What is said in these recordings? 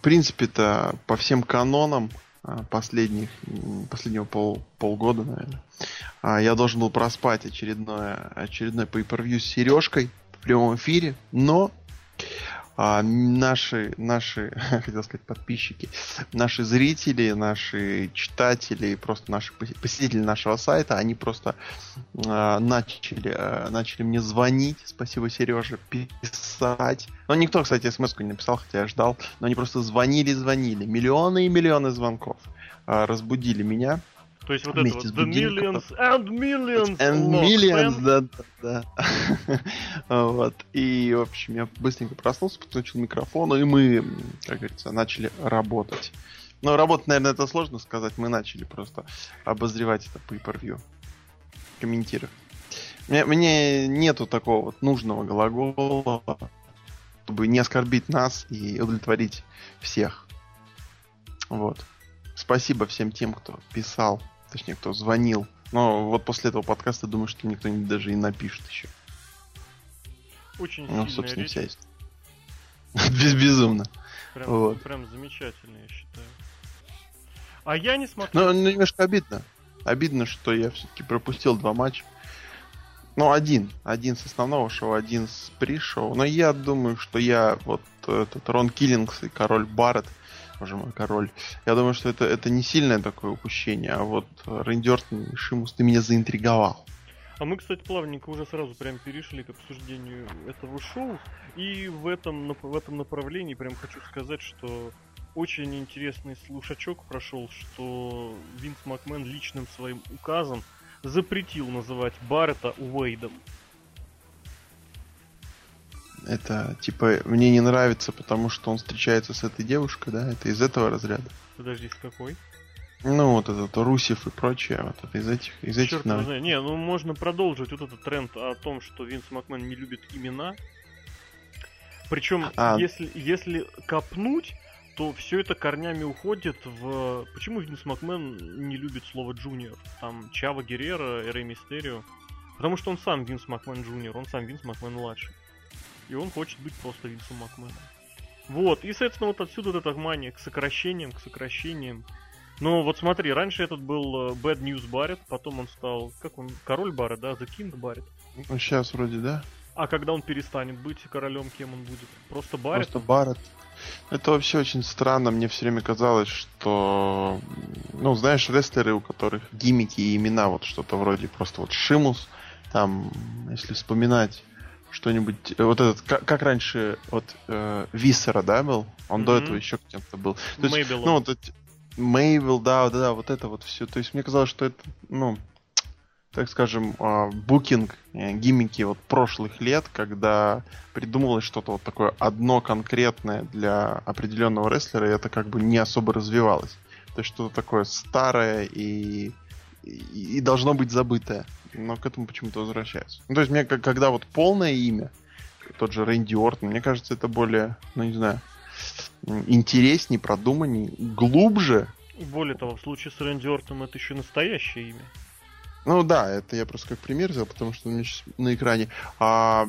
в принципе-то по всем канонам а, последних, последнего пол, полгода, наверное, а, я должен был проспать очередное, очередной pay-per-view с Сережкой в прямом эфире, но а, наши, наши, хотел сказать, подписчики, наши зрители, наши читатели, просто наши посетители нашего сайта, они просто а, начали, а, начали мне звонить, спасибо, Сереже, писать. Ну, никто, кстати, смс не написал, хотя я ждал, но они просто звонили, звонили, миллионы и миллионы звонков, а, разбудили меня. То есть вот это вот The Millions and Millions And Millions, да, да, да. вот. И, в общем, я быстренько проснулся, подключил микрофон, и мы, как говорится, начали работать. Ну, работать, наверное, это сложно сказать. Мы начали просто обозревать это по per комментировать. Мне, мне нету такого вот нужного глагола, чтобы не оскорбить нас и удовлетворить всех. Вот. Спасибо всем тем, кто писал Точнее, кто звонил. Но вот после этого подкаста думаю, что никто не, даже и напишет еще. Очень ну, собственно, речь. вся есть. Без безумно. Прям, вот. прям замечательно, я считаю. А я не смотрю. Ну, ну, немножко обидно. Обидно, что я все-таки пропустил два матча. Ну, один. Один с основного шоу, один с при-шоу. Но я думаю, что я вот этот Рон Киллингс и Король Барретт боже мой, король. Я думаю, что это, это не сильное такое упущение, а вот Ортон и Шимус, ты меня заинтриговал. А мы, кстати, плавненько уже сразу прям перешли к обсуждению этого шоу. И в этом, в этом направлении прям хочу сказать, что очень интересный слушачок прошел, что Винс Макмен личным своим указом запретил называть Баррета Уэйдом. Это, типа, мне не нравится, потому что он встречается с этой девушкой, да? Это из этого разряда. Подожди, с какой? Ну, вот этот Русев и прочее, вот это из этих, из этих Черт навык... знает. Не, ну можно продолжить вот этот тренд о том, что Винс Макмен не любит имена. Причем, а... если, если копнуть, то все это корнями уходит в... Почему Винс Макмен не любит слово джуниор? Там Чава Геррера, Эрей Мистерио. Потому что он сам Винс Макмен джуниор, он сам Винс Макмен младший и он хочет быть просто Винсом Макменом. Вот, и, соответственно, вот отсюда вот эта мания к сокращениям, к сокращениям. Но вот смотри, раньше этот был э, Bad News Барретт, потом он стал, как он, король Барретт, да, The King Барретт. Ну, сейчас вроде, да. А когда он перестанет быть королем, кем он будет? Просто Барретт? Просто Барретт. Это вообще очень странно. Мне все время казалось, что, ну, знаешь, рестлеры, у которых гиммики и имена, вот что-то вроде просто вот Шимус, там, если вспоминать что-нибудь, э, вот этот, как, как раньше, вот э, Висера, да, был? Он mm-hmm. до этого еще кем-то был. То есть, ну, вот эти, Мейбл, да, да, да, вот это вот все. То есть мне казалось, что это, ну, так скажем, э, букинг, э, гиммики вот прошлых лет, когда придумывалось что-то вот такое одно конкретное для определенного рестлера, и это как бы не особо развивалось. То есть что-то такое старое и, и, и должно быть забытое но к этому почему-то возвращается. Ну, то есть мне, когда вот полное имя, тот же Рэнди Ортон, мне кажется, это более, ну, не знаю, интереснее, продуманнее, глубже. Более того, в случае с Рэнди Ортоном это еще настоящее имя. Ну да, это я просто как пример взял, потому что у меня сейчас на экране. А,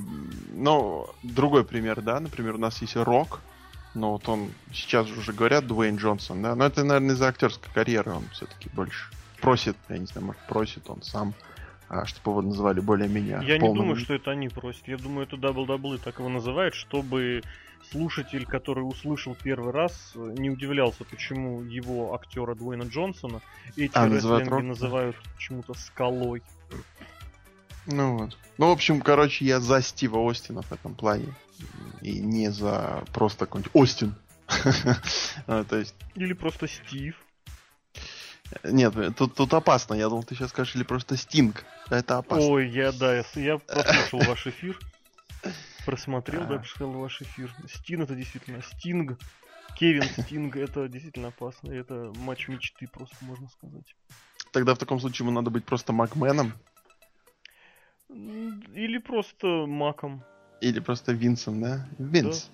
ну, другой пример, да, например, у нас есть Рок, но вот он сейчас уже говорят Дуэйн Джонсон, да, но это, наверное, из-за актерской карьеры он все-таки больше просит, я не знаю, может, просит он сам а, чтобы его называли более-менее Я полным... не думаю, что это они просят. Я думаю, это WWE так его называют, чтобы слушатель, который услышал первый раз, не удивлялся, почему его актера Дуэйна Джонсона эти а, называют, называют почему-то скалой. Ну вот. Ну, в общем, короче, я за Стива Остина в этом плане. И не за просто какой-нибудь Остин. А, то есть... Или просто Стив. Нет, тут, тут опасно. Я думал, ты сейчас скажешь, или просто Стинг. Это опасно. Ой, я, да, я, я послушал ваш эфир. Просмотрел, да, посмотрел ваш эфир. Стин это действительно Стинг. Кевин Стинг это действительно опасно. Это матч мечты, просто можно сказать. Тогда в таком случае ему надо быть просто Макменом. Или просто Маком. Или просто Винсом, да? Винс.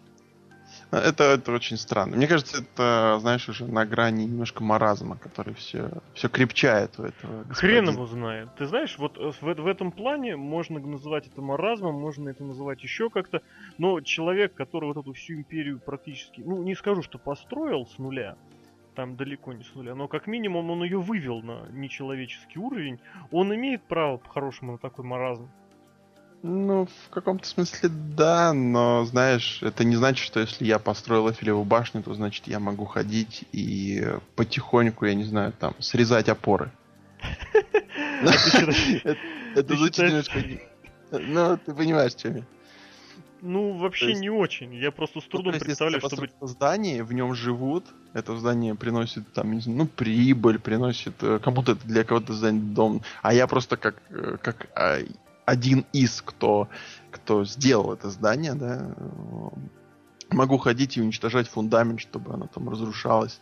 Это, это очень странно. Мне кажется, это, знаешь, уже на грани немножко маразма, который все, все крепчает у этого. Господина. Хрен его знает. Ты знаешь, вот в, в этом плане можно называть это маразмом, можно это называть еще как-то, но человек, который вот эту всю империю практически, ну, не скажу, что построил с нуля, там далеко не с нуля, но как минимум он ее вывел на нечеловеческий уровень, он имеет право по-хорошему на такой маразм. Ну, в каком-то смысле да, но, знаешь, это не значит, что если я построил Эфелеву башню, то значит я могу ходить и потихоньку, я не знаю, там, срезать опоры. Это звучит немножко... Ну, ты понимаешь, что я ну, вообще есть, не очень. Я просто с ну, трудом ну, представляю, чтобы... здание, в нем живут, это здание приносит, там, не знаю, ну, прибыль, приносит э, кому-то для кого-то здание дом. А я просто как, э, как а, один из, кто, кто сделал это здание, да, могу ходить и уничтожать фундамент, чтобы оно там разрушалось.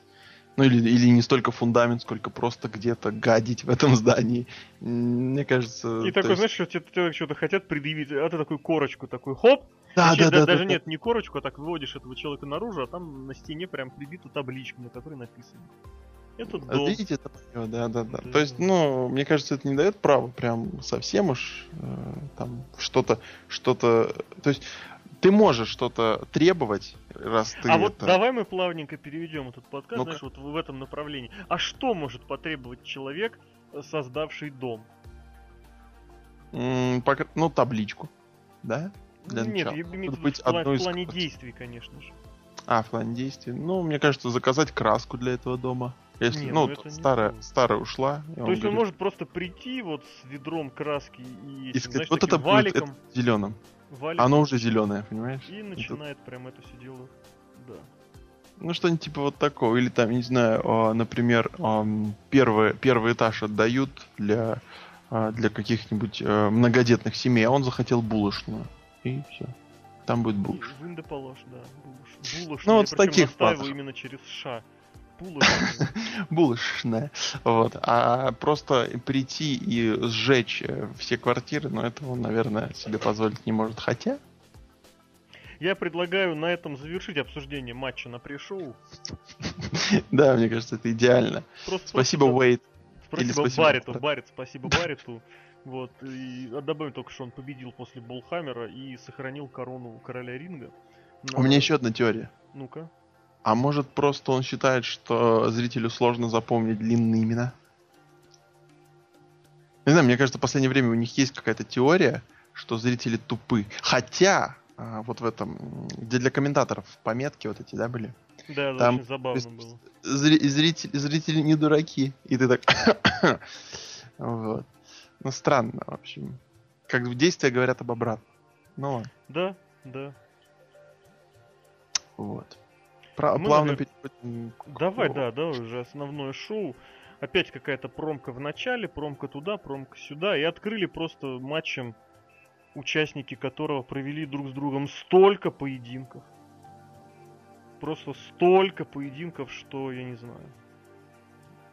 Ну или, или не столько фундамент, сколько просто где-то гадить в этом здании. Мне кажется... И такой, есть... знаешь, что тебе что-то хотят предъявить, а ты такую корочку такой, хоп, да, да, да, даже да, нет, да. не корочку, а так выводишь этого человека наружу, а там на стене прям прибита табличка, на которой написано. Это а дом. Видите, это мое, да, да, да. То есть, ну, мне кажется, это не дает права прям совсем уж э, там что-то, что-то. То есть, ты можешь что-то требовать, раз ты. А это... вот давай мы плавненько переведем этот подкаст, ну знаешь, вот в этом направлении. А что может потребовать человек, создавший дом? М-м, пока... Ну, табличку, да? Для Нет, начала. имеется быть, в, в плане из... действий, конечно же. А, в плане действий. Ну, мне кажется, заказать краску для этого дома. Если, не, ну, ну старая, не старая ушла. То есть говорит... он может просто прийти вот с ведром краски и, и сказать, знаешь, вот это валиком, будет это зеленым. Валиком, Оно уже зеленое, понимаешь? И начинает это... прям это все дело. Да. Ну, что-нибудь типа вот такого. Или там, не знаю, а, например, первый, первый этаж отдают для, а, для каких-нибудь э, многодетных семей, а он захотел булочную. И все. Там будет булыш. Винда да. Булыш. Ну, вот с таких именно через ша. Булочная. Булочная. Вот. А просто прийти и сжечь э, все квартиры, ну, этого он, наверное, себе позволить не может. Хотя... Я предлагаю на этом завершить обсуждение матча на пришоу. Да, мне кажется, это идеально. Спасибо, Уэйт. Спасибо Бариту, Барит, спасибо Бариту. Вот, и добавим только, что он победил после Болхаммера и сохранил корону короля ринга. У меня еще одна теория. Ну-ка. А может просто он считает, что зрителю сложно запомнить длинные имена? Не знаю, мне кажется, в последнее время у них есть какая-то теория, что зрители тупы. Хотя, а, вот в этом, где для комментаторов пометки вот эти, да, были? Да, да, Там, очень забавно было. Зри- зрители, зрители не дураки. И ты так... вот. Ну, странно, в общем. Как в действии говорят об обратном. Ну ладно. Да, да. Вот. Про- Мы, плавно переходим. Давай, да, да, уже основное шоу. Опять какая-то промка в начале, промка туда, промка сюда. И открыли просто матчем, участники которого провели друг с другом столько поединков. Просто столько поединков, что я не знаю.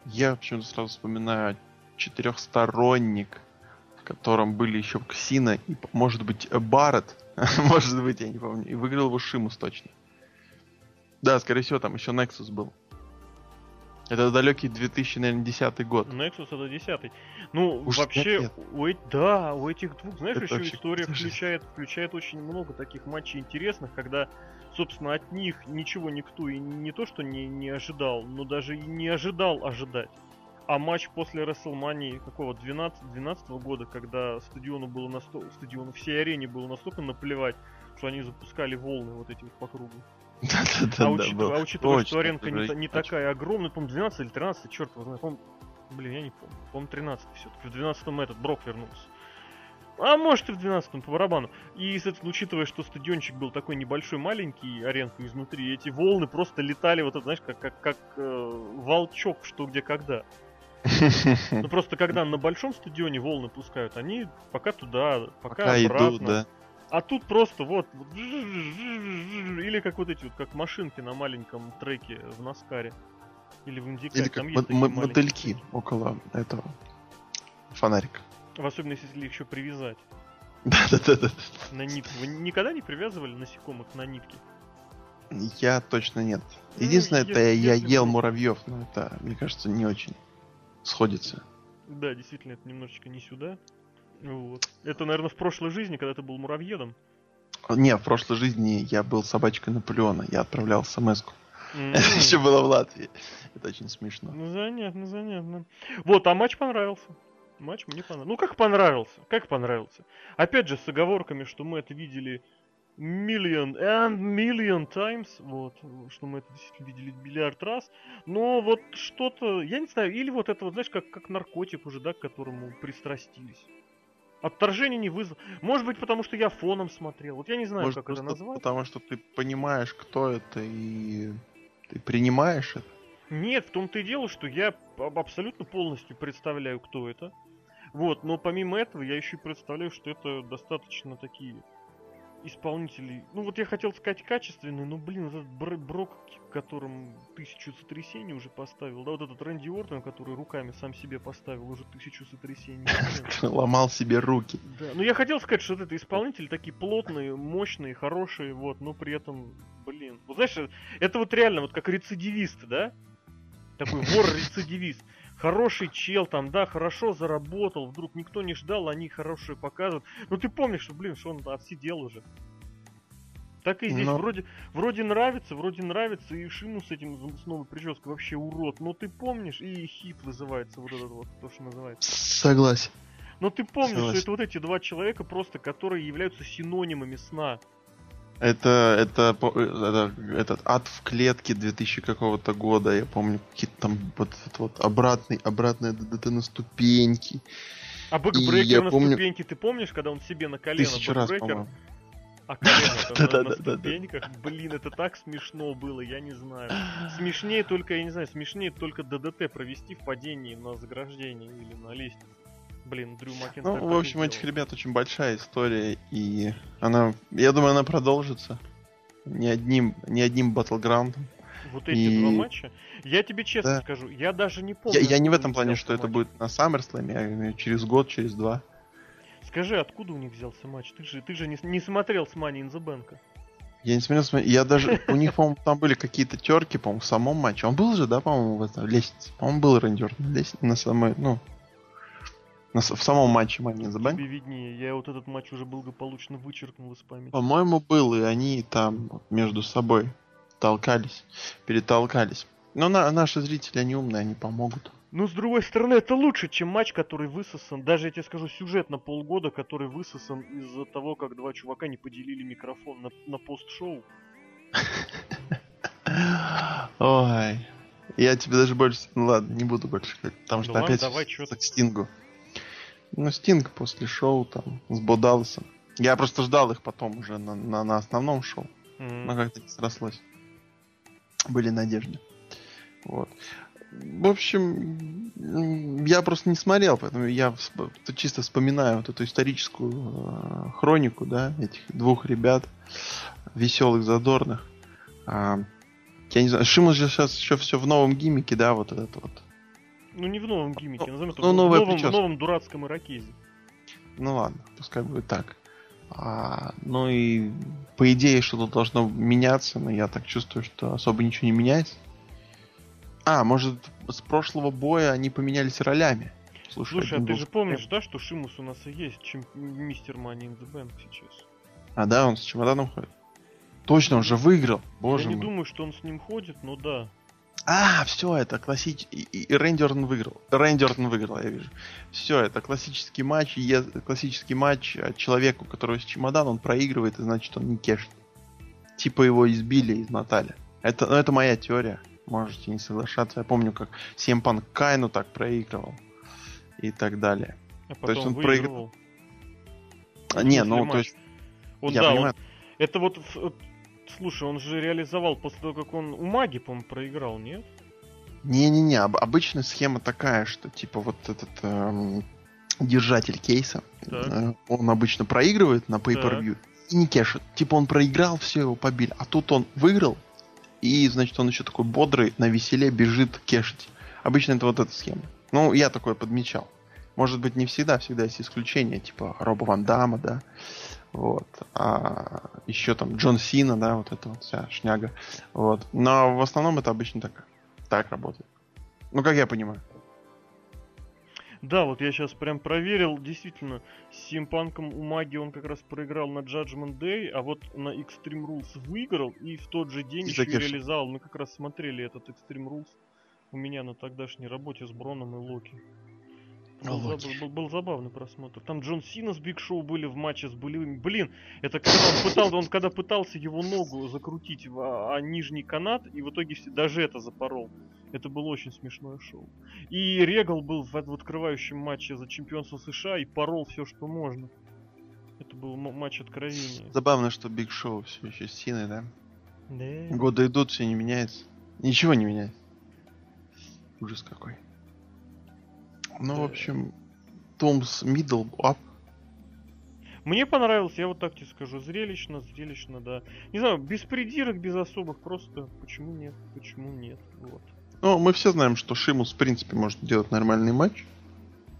Я почему-то сразу вспоминаю четырехсторонник, в котором были еще Ксина и, может быть, Барретт. может быть, я не помню. И выиграл его Шимус точно. Да, скорее всего, там еще Nexus был. Это далекий 2010 год. Nexus это 10 Ну, Уж вообще, нет, нет. У, да, у этих двух, знаешь, это еще история включает, включает очень много таких матчей интересных, когда, собственно, от них ничего никто и не то, что не, не ожидал, но даже и не ожидал ожидать. А матч после WrestleMania какого 12 12 года, когда стадиону было настолько, стадиону всей арене было настолько наплевать, что они запускали волны вот эти вот по кругу. А, учитывая, а учитывая что аренка не, такая огромная, по-моему, 12 или 13, черт его знает, блин, я не помню, по-моему, 13 все-таки, в 12-м этот Брок вернулся. А может и в 12-м по барабану. И, соответственно, учитывая, что стадиончик был такой небольшой, маленький, аренку изнутри, эти волны просто летали, вот это, знаешь, как, как, как э, волчок, что где когда. Ну просто когда на большом стадионе волны пускают, они пока туда, пока, пока обратно. Идут, да. А тут просто вот, или как вот эти вот, как машинки на маленьком треке в Наскаре. Или в Индикаре. Или как есть модельки около этого фонарика. В особенности, если их еще привязать. Да-да-да. На нитку. Вы никогда не привязывали насекомых на нитки? Я точно нет. Единственное, ну, это я, я ел муравьев, но это, мне кажется, не очень сходится. Да, действительно, это немножечко не сюда. Вот. Это, наверное, в прошлой жизни, когда ты был муравьедом. Не, в прошлой жизни я был собачкой Наполеона. Я отправлял смс-ку. Mm-hmm. Это еще было в Латвии. Это очень смешно. Ну, занятно, занятно. Вот, а матч понравился. Матч мне понравился. Ну, как понравился? Как понравился? Опять же, с оговорками, что мы это видели million and million times, вот, что мы это действительно видели миллиард раз, но вот что-то, я не знаю, или вот это вот, знаешь, как, как наркотик уже, да, к которому пристрастились. Отторжение не вызвало. Может быть, потому что я фоном смотрел. Вот я не знаю, Может, как это назвать. Потому что ты понимаешь, кто это, и ты принимаешь это. Нет, в том-то и дело, что я абсолютно полностью представляю, кто это. Вот, но помимо этого я еще и представляю, что это достаточно такие исполнителей. Ну вот я хотел сказать качественный, но блин, этот Бр Брок, которым тысячу сотрясений уже поставил, да, вот этот Рэнди Ортон, который руками сам себе поставил уже тысячу сотрясений. Ломал себе руки. Да, ну я хотел сказать, что вот это исполнители такие плотные, мощные, хорошие, вот, но при этом, блин, вот знаешь, это вот реально вот как рецидивист, да? Такой вор-рецидивист хороший чел там, да, хорошо заработал, вдруг никто не ждал, они хорошие показывают. Ну ты помнишь, что, блин, что он отсидел уже. Так и здесь но... вроде, вроде нравится, вроде нравится, и Шину с этим с новой прической вообще урод. Но ты помнишь, и хит вызывается вот этот вот, то, что называется. Согласен. Но ты помнишь, Согласен. что это вот эти два человека просто, которые являются синонимами сна. Это, это, это, этот ад в клетке 2000 какого-то года, я помню, какие-то там вот, вот, обратный, обратное ДДТ на ступеньки. А бэкбрекер на помню... ступеньке, ты помнишь, когда он себе на колено Тысячу раз, по-моему. А колено на ступеньках, блин, это так смешно было, я не знаю. Смешнее только, я не знаю, смешнее только ДДТ провести в падении на заграждении или на лестнице. Блин, Дрю Макинтайр. Ну, в общем, этих ребят очень большая история, и она, я думаю, она продолжится. Не одним, не одним батлграундом. Вот эти и... два матча. Я тебе честно да. скажу, я даже не помню. Я, я не в этом плане, что матч. это будет на SummerSlam, а через год, через два. Скажи, откуда у них взялся матч? Ты же, ты же не, не смотрел с Money in the Bank. Я не смотрел, я даже, у них, по-моему, там были какие-то терки, по-моему, в самом матче. Он был же, да, по-моему, в этом лестнице? По-моему, был рендер на лестнице, на самой, ну, на, в самом матче Money in the Bank? Тебе виднее, я вот этот матч уже благополучно вычеркнул из памяти. По-моему, был, и они там между собой толкались, перетолкались. Но на, наши зрители, они умные, они помогут. Ну, с другой стороны, это лучше, чем матч, который высосан, даже я тебе скажу, сюжет на полгода, который высосан из-за того, как два чувака не поделили микрофон на, на пост-шоу. Ой, я тебе даже больше... Ну ладно, не буду больше потому что опять давай, что к Стингу. Ну, Стинг после шоу там с Бодалсом. Я просто ждал их потом уже на, на, на основном шоу. Mm-hmm. Но как-то не срослось. Были надежды. Вот. В общем, я просто не смотрел, поэтому я чисто вспоминаю вот эту историческую э, хронику, да, этих двух ребят, веселых, задорных. А, я не знаю, Шимус же сейчас еще все в новом гиммике, да, вот этот вот ну не в новом гиммике, назовем это ну, в, новом, в новом дурацком ирокезе. Ну ладно, пускай будет так. А, ну и по идее что-то должно меняться, но я так чувствую, что особо ничего не меняется. А, может, с прошлого боя они поменялись ролями. Слушай, Слушай а ты же помнишь, да, что Шимус у нас и есть, чем мистер Money in the Bank сейчас? А, да, он с чемоданом ходит? Точно, он же выиграл, боже Я мой. не думаю, что он с ним ходит, но да. А, все, это классический... И, Рейндерн выиграл. Рейндерн выиграл, я вижу. Все, это классический матч. Я... Классический матч а человеку, которого есть чемодан, он проигрывает, и значит он не кешит. Типа его избили, измотали. Это, ну, это моя теория. Можете не соглашаться. Я помню, как Семпан Кайну так проигрывал. И так далее. А потом то есть он проигрывал. А, не, ну, матч. то есть... Он, я да, понимаю. Он... Это вот Слушай, он же реализовал после того, как он у Маги, по-моему, проиграл, нет? Не-не-не, об- обычная схема такая, что типа вот этот эм, держатель кейса, э, он обычно проигрывает на pay-per-view и не кешит. Типа он проиграл, все его побили, а тут он выиграл, и значит он еще такой бодрый, на веселе бежит кешить. Обычно это вот эта схема. Ну, я такое подмечал. Может быть, не всегда, всегда есть исключения, типа Роба Ван Дамма, да. Вот. А еще там Джон Сина, да, вот это вот вся шняга. Вот. Но в основном это обычно так, так работает. Ну, как я понимаю. Да, вот я сейчас прям проверил, действительно, с Симпанком у Маги он как раз проиграл на Judgment Day, а вот на Extreme Rules выиграл и в тот же день еще реализовал. Мы как раз смотрели этот Extreme Rules у меня на тогдашней работе с Броном и Локи. Был, был, был, был забавный просмотр. Там Джон Сина с Биг Шоу были в матче с болевыми. Блин, это когда он пытался, он когда пытался его ногу закрутить в а, а, нижний канат, и в итоге даже это запорол. Это было очень смешное шоу. И Регал был в, в открывающем матче за чемпионство США и порол все, что можно. Это был матч откровения. Забавно, что Биг Шоу все еще с Синой, да? Да. Годы идут, все не меняется. Ничего не меняется. Ужас какой. Ну, в общем, Томс Middle Up. Мне понравилось, я вот так тебе скажу, зрелищно, зрелищно, да. Не знаю, без придирок, без особых, просто почему нет, почему нет, вот. Ну, мы все знаем, что Шимус, в принципе, может делать нормальный матч.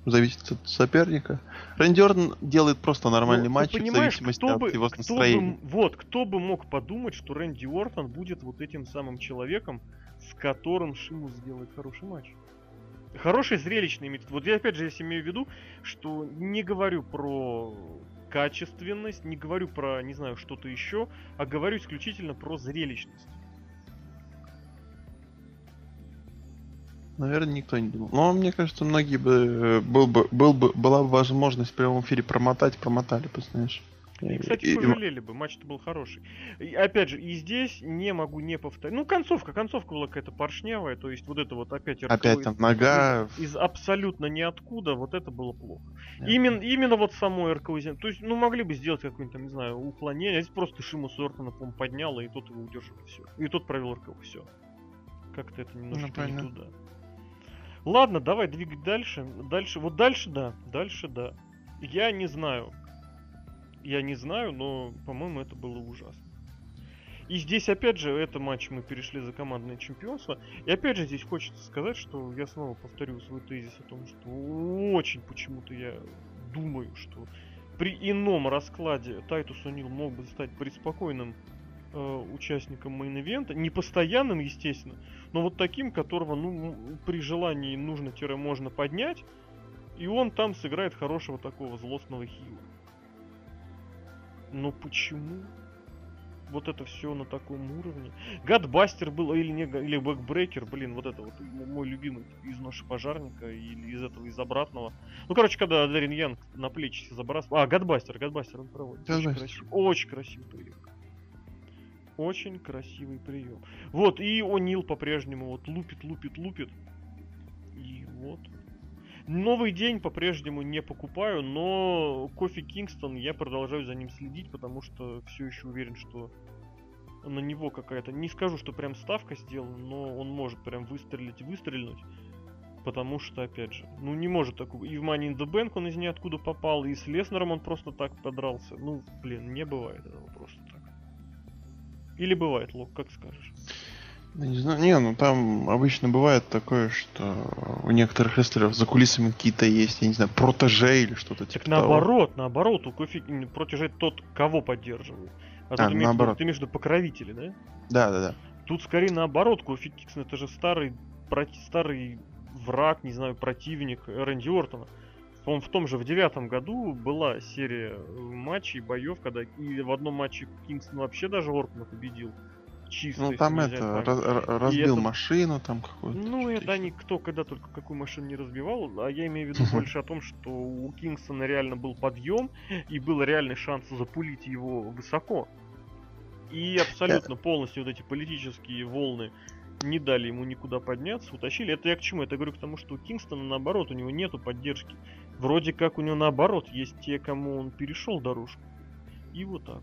Зависит от соперника. Рэнди делает просто нормальный ну, матч в зависимости от бы, его настроения. Бы, вот, кто бы мог подумать, что Рэнди Ортон будет вот этим самым человеком, с которым Шимус сделает хороший матч. Хороший зрелищный метод. Вот я опять же если имею в виду, что не говорю про качественность, не говорю про, не знаю, что-то еще, а говорю исключительно про зрелищность. Наверное, никто не думал. Но мне кажется, многие бы э, был бы, был бы была бы возможность в прямом эфире промотать, промотали бы, знаешь. И, кстати, и, пожалели и... бы, матч-то был хороший. И, опять же, и здесь не могу не повторить. Ну, концовка, концовка была какая-то поршнявая, то есть вот это вот опять... Опять там нога... Из, из абсолютно ниоткуда, вот это было плохо. Именно, именно вот само РКО То есть, ну, могли бы сделать какое-нибудь там, не знаю, уклонение. А здесь просто Шиму Сортона, по поднял, и тот его удержал, все. И тот провел РКО, все. Как-то это немножко ну, не туда. Ладно, давай двигать дальше. Дальше, вот дальше да, дальше да. Я не знаю, я не знаю, но, по-моему, это было ужасно. И здесь, опять же, это матч мы перешли за командное чемпионство. И опять же, здесь хочется сказать, что я снова повторю свой тезис о том, что очень почему-то я думаю, что при ином раскладе Тайтус О'Нил мог бы стать преспокойным э, участником мейн-ивента. Не постоянным, естественно, но вот таким, которого, ну, при желании нужно-можно поднять. И он там сыграет хорошего такого злостного хила. Но почему? Вот это все на таком уровне. Gutbuster был или не или backbreaker, блин, вот это вот мой любимый из ноши пожарника или из этого из обратного. Ну, короче, когда Дэрин Янг на плечи забрасывал. А, Гадбастер, Гадбастер он проводит. Очень красивый, очень красивый прием. Очень красивый прием. Вот, и О'Нил по-прежнему вот лупит, лупит, лупит. И вот Новый день по-прежнему не покупаю, но Кофи Кингстон я продолжаю за ним следить, потому что все еще уверен, что на него какая-то, не скажу, что прям ставка сделана, но он может прям выстрелить и выстрельнуть. Потому что, опять же, ну не может такого. И в Money in the Bank он из ниоткуда попал, и с Леснером он просто так подрался. Ну, блин, не бывает этого просто так. Или бывает, Лок, как скажешь? Да не знаю, не, ну там обычно бывает такое, что у некоторых рестлеров за кулисами какие-то есть, я не знаю, протеже или что-то типа наоборот, того. наоборот, у Кофи протеже тот, кого поддерживает. А, а тут наоборот. ты между покровители, да? Да, да, да. Тут скорее наоборот, Кофи Киксон это же старый, старый враг, не знаю, противник Рэнди Ортона. Он в том же в девятом году была серия матчей, боев, когда и в одном матче Кингстон вообще даже Ортона победил чисто. Ну там это, раз, разбил это... машину там какую-то. Ну это они кто когда только какую машину не разбивал, а я имею в виду больше о том, что у Кингстона реально был подъем и был реальный шанс запулить его высоко. И абсолютно полностью вот эти политические волны не дали ему никуда подняться, утащили. Это я к чему? Это говорю к тому, что у Кингстона наоборот, у него нету поддержки. Вроде как у него наоборот, есть те, кому он перешел дорожку. И вот так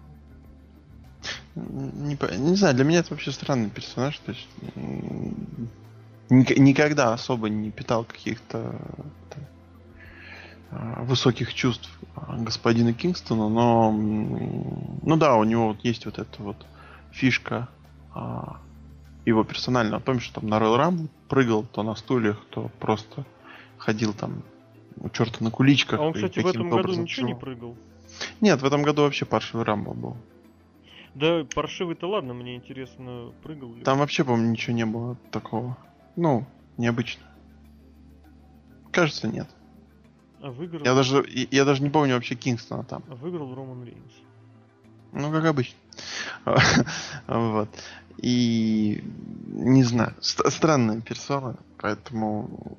не, не знаю, для меня это вообще странный персонаж. То есть никогда особо не питал каких-то а, высоких чувств господина Кингстона, но ну да, у него вот есть вот эта вот фишка а, его персонально. Помнишь, что там на Royal Rumble прыгал то на стульях, то просто ходил там у черта на куличках. А он, кстати, в этом году ничего не прыгал. Нет, в этом году вообще паршивый Рамбл был. Да, паршивый-то ладно, мне интересно, прыгал ли. Там вообще, по-моему, ничего не было такого. Ну, необычно. Кажется, нет. А выиграл... Я даже, я даже не помню вообще Кингстона там. А выиграл Роман Рейнс. Ну, как обычно. вот. И не знаю, странная персона, поэтому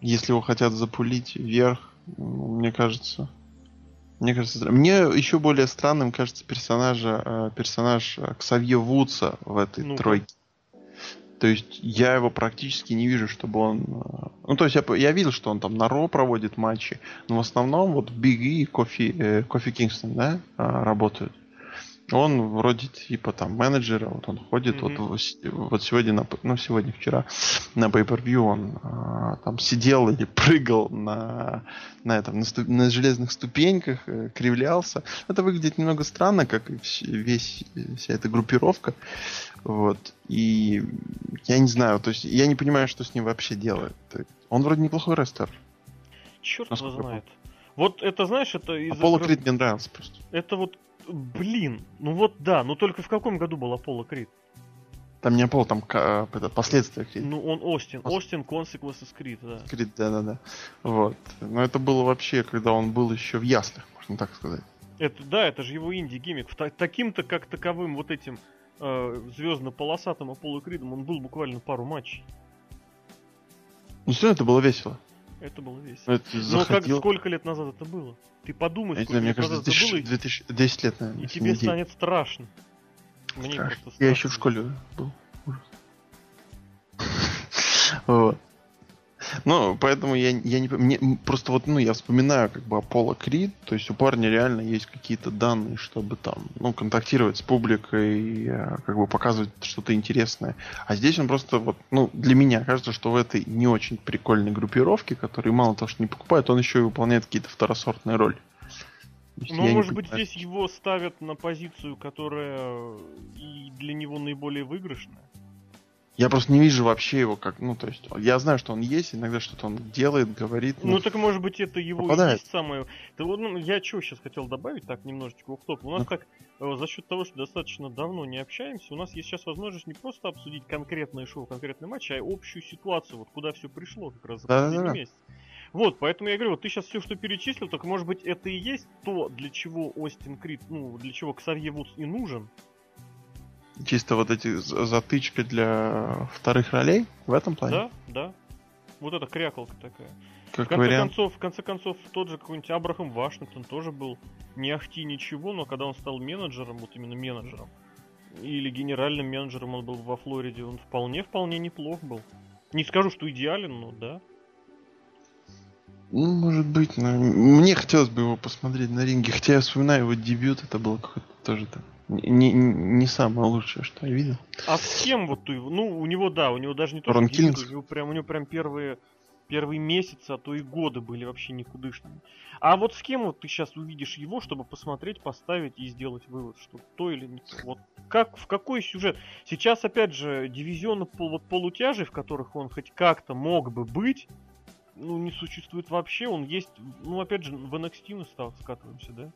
если его хотят запулить вверх, мне кажется, мне кажется, мне еще более странным кажется персонажа, э, персонаж Ксавье Вудса в этой ну тройке. То есть я его практически не вижу, чтобы он... Э, ну, то есть я, я видел, что он там на Ро проводит матчи, но в основном вот Биг и Кофи, э, Кофи Кингстон, да, работают. Он вроде типа там менеджера, вот он ходит, mm-hmm. вот, вот сегодня, на, ну сегодня, вчера на Pay-Per-View он а, там сидел или прыгал на, на, этом, на, ступ, на железных ступеньках, э, кривлялся. Это выглядит немного странно, как и весь, вся эта группировка. Вот. И я не знаю, то есть я не понимаю, что с ним вообще делает. Он вроде неплохой рестлер. Черт его знает. Вот это, знаешь, это из... Аполло Крид мне нравился просто. Это вот Блин, ну вот да, но только в каком году был Аполло Крид? Там не Аполло, там э, это, последствия Крид. Ну он Остин, Остин Consequences Крид, да. Крид, да-да-да. Вот. Но это было вообще, когда он был еще в яслях, можно так сказать. Это, да, это же его инди-гиммик. Таким-то, как таковым, вот этим э, звездно-полосатым Аполло Кридом он был буквально пару матчей. Ну все, это было весело. Это было весело. Это Но как, сколько лет назад это было? Ты подумай, сколько знаю, лет мне кажется, назад 2000, это было. 2000, 10 лет, наверное. И тебе недель. станет страшно. Мне страшно. страшно. Я еще в школе был. Вот. Ну, поэтому я, я не... Мне просто вот, ну, я вспоминаю как бы Аполло Крид, то есть у парня реально есть какие-то данные, чтобы там, ну, контактировать с публикой, э, как бы показывать что-то интересное. А здесь он просто вот, ну, для меня кажется, что в этой не очень прикольной группировке, которые мало того, что не покупают, он еще и выполняет какие-то второсортные роли. Ну, может быть, понимаю. здесь его ставят на позицию, которая и для него наиболее выигрышная. Я просто не вижу вообще его как, ну, то есть, я знаю, что он есть, иногда что-то он делает, говорит. Ну, ну так может быть это его попадает. есть самое. Да, ну, я что сейчас хотел добавить, так, немножечко в топ У нас ну. так, э, за счет того, что достаточно давно не общаемся, у нас есть сейчас возможность не просто обсудить конкретное шоу, конкретный матч, а общую ситуацию, вот куда все пришло как раз за да, последний да, да. месяц. Вот, поэтому я говорю, вот ты сейчас все, что перечислил, только может быть это и есть то, для чего Остин Крид, ну, для чего Ксавье Вудс и нужен, Чисто вот эти затычки для вторых ролей в этом плане? Да, да. Вот эта крякалка такая. Как в конце вариант. концов, в конце концов, тот же какой-нибудь Абрахам Вашингтон тоже был не ахти ничего, но когда он стал менеджером, вот именно менеджером, или генеральным менеджером он был во Флориде, он вполне-вполне неплох был. Не скажу, что идеален, но да. Ну, может быть, но мне хотелось бы его посмотреть на ринге, хотя я вспоминаю его дебют, это было какое-то тоже там не, не самое лучшее, что я видел. А с кем вот ты? Ну, у него, да, у него даже не то, Рон что у него прям, у него прям первые, первые месяцы, а то и годы были вообще никудышными. А вот с кем вот ты сейчас увидишь его, чтобы посмотреть, поставить и сделать вывод, что то или не то? Вот как, в какой сюжет? Сейчас, опять же, дивизионы пол, вот, полутяжей, в которых он хоть как-то мог бы быть, ну, не существует вообще. Он есть, ну, опять же, в NXT мы скатываемся, да?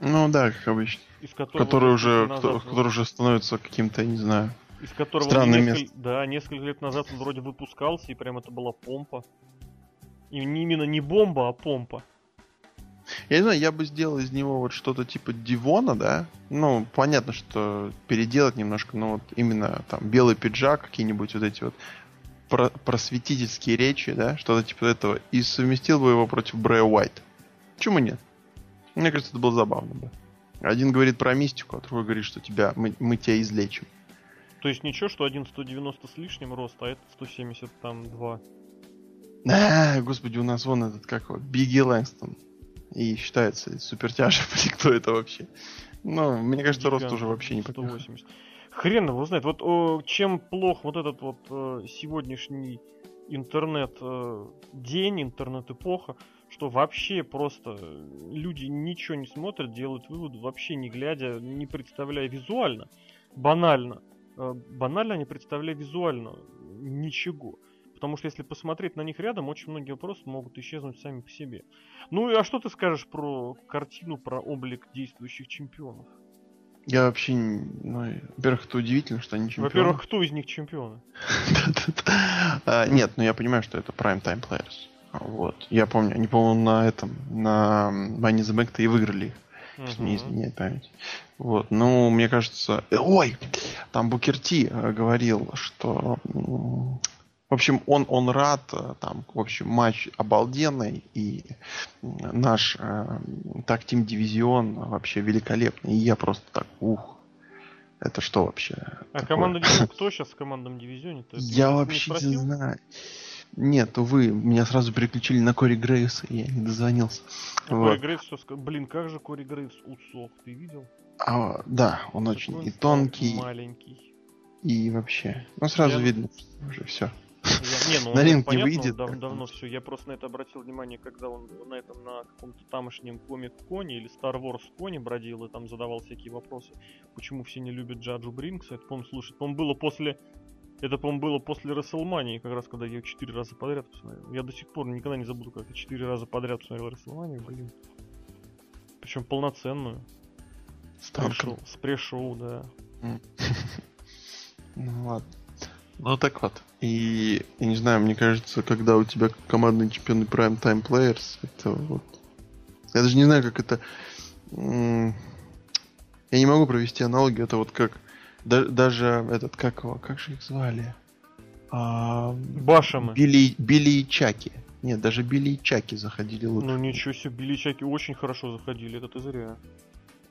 Ну да, как обычно. Из которого который уже, назад, который уже становится каким-то, не знаю, из которого странным несколько, местом. Да, несколько лет назад он вроде выпускался, и прям это была помпа. И не именно не бомба, а помпа. Я не знаю, я бы сделал из него вот что-то типа Дивона, да? Ну, понятно, что переделать немножко, но вот именно там белый пиджак, какие-нибудь вот эти вот про просветительские речи, да, что-то типа этого, и совместил бы его против Брэя Уайта. Почему нет? Мне кажется, это было забавно бы. Один говорит про мистику, а другой говорит, что тебя, мы, мы тебя излечим. То есть ничего, что один 190 с лишним рост, а этот 172. А, господи, у нас вон этот, как вот, Бигги Лэнгстон. И считается супертяжем, или кто это вообще. Ну, мне кажется, Гигант, рост уже вообще не 180. Хрен его знает. Вот о, чем плох вот этот вот о, сегодняшний интернет о, день, интернет-эпоха, что вообще просто люди ничего не смотрят, делают выводы, вообще не глядя, не представляя визуально, банально, э, банально не представляя визуально ничего. Потому что если посмотреть на них рядом, очень многие вопросы могут исчезнуть сами по себе. Ну и а что ты скажешь про картину, про облик действующих чемпионов? Я вообще, ну, во-первых, это удивительно, что они чемпионы. Во-первых, кто из них чемпионы? А, нет, ну я понимаю, что это prime time players. Вот. Я помню, они, по-моему, на этом, на Money the Bank-то и выиграли их. Если не изменяет память. Вот. Ну, мне кажется... Э, ой! Там Букерти э, говорил, что... В общем, он, он рад, э, там, в общем, матч обалденный, и наш э, так-тим дивизион вообще великолепный. И я просто так, ух, это что вообще? А такое? команда кто сейчас в командном дивизионе? Я вообще не знаю. Нет, увы, меня сразу переключили на Кори Грейвса, и я не дозвонился. А вот. Кори Грейвс, что Блин, как же Кори Грейвс усох, ты видел? А, да, он Какой очень и тонкий. Маленький. И вообще. Ну, сразу я... видно, уже все. Я, не, ну, на ринг не выйдет. Дав, давно все. Я просто на это обратил внимание, когда он на этом на каком-то тамошнем комик коне или Star Wars коне бродил и там задавал всякие вопросы. Почему все не любят Джаджу Бринкса? Это, по-моему, слушай, по-моему, было после это, по-моему, было после Расселмании, как раз когда я четыре раза подряд посмотрел. Я до сих пор никогда не забуду, как я четыре раза подряд посмотрел Расселманию, блин. Причем полноценную. С пресс-шоу, с пресс-шоу, да. Ну ладно. Ну так вот. И, я не знаю, мне кажется, когда у тебя командные чемпионы Prime Time Players, это вот... Я даже не знаю, как это... Я не могу провести аналогию, это вот как да, даже этот, как его, как же их звали? А, Башамы. Билли, Билли и Чаки. Нет, даже Билли и Чаки заходили лучше. Ну ничего себе, Билли и Чаки очень хорошо заходили, это ты зря.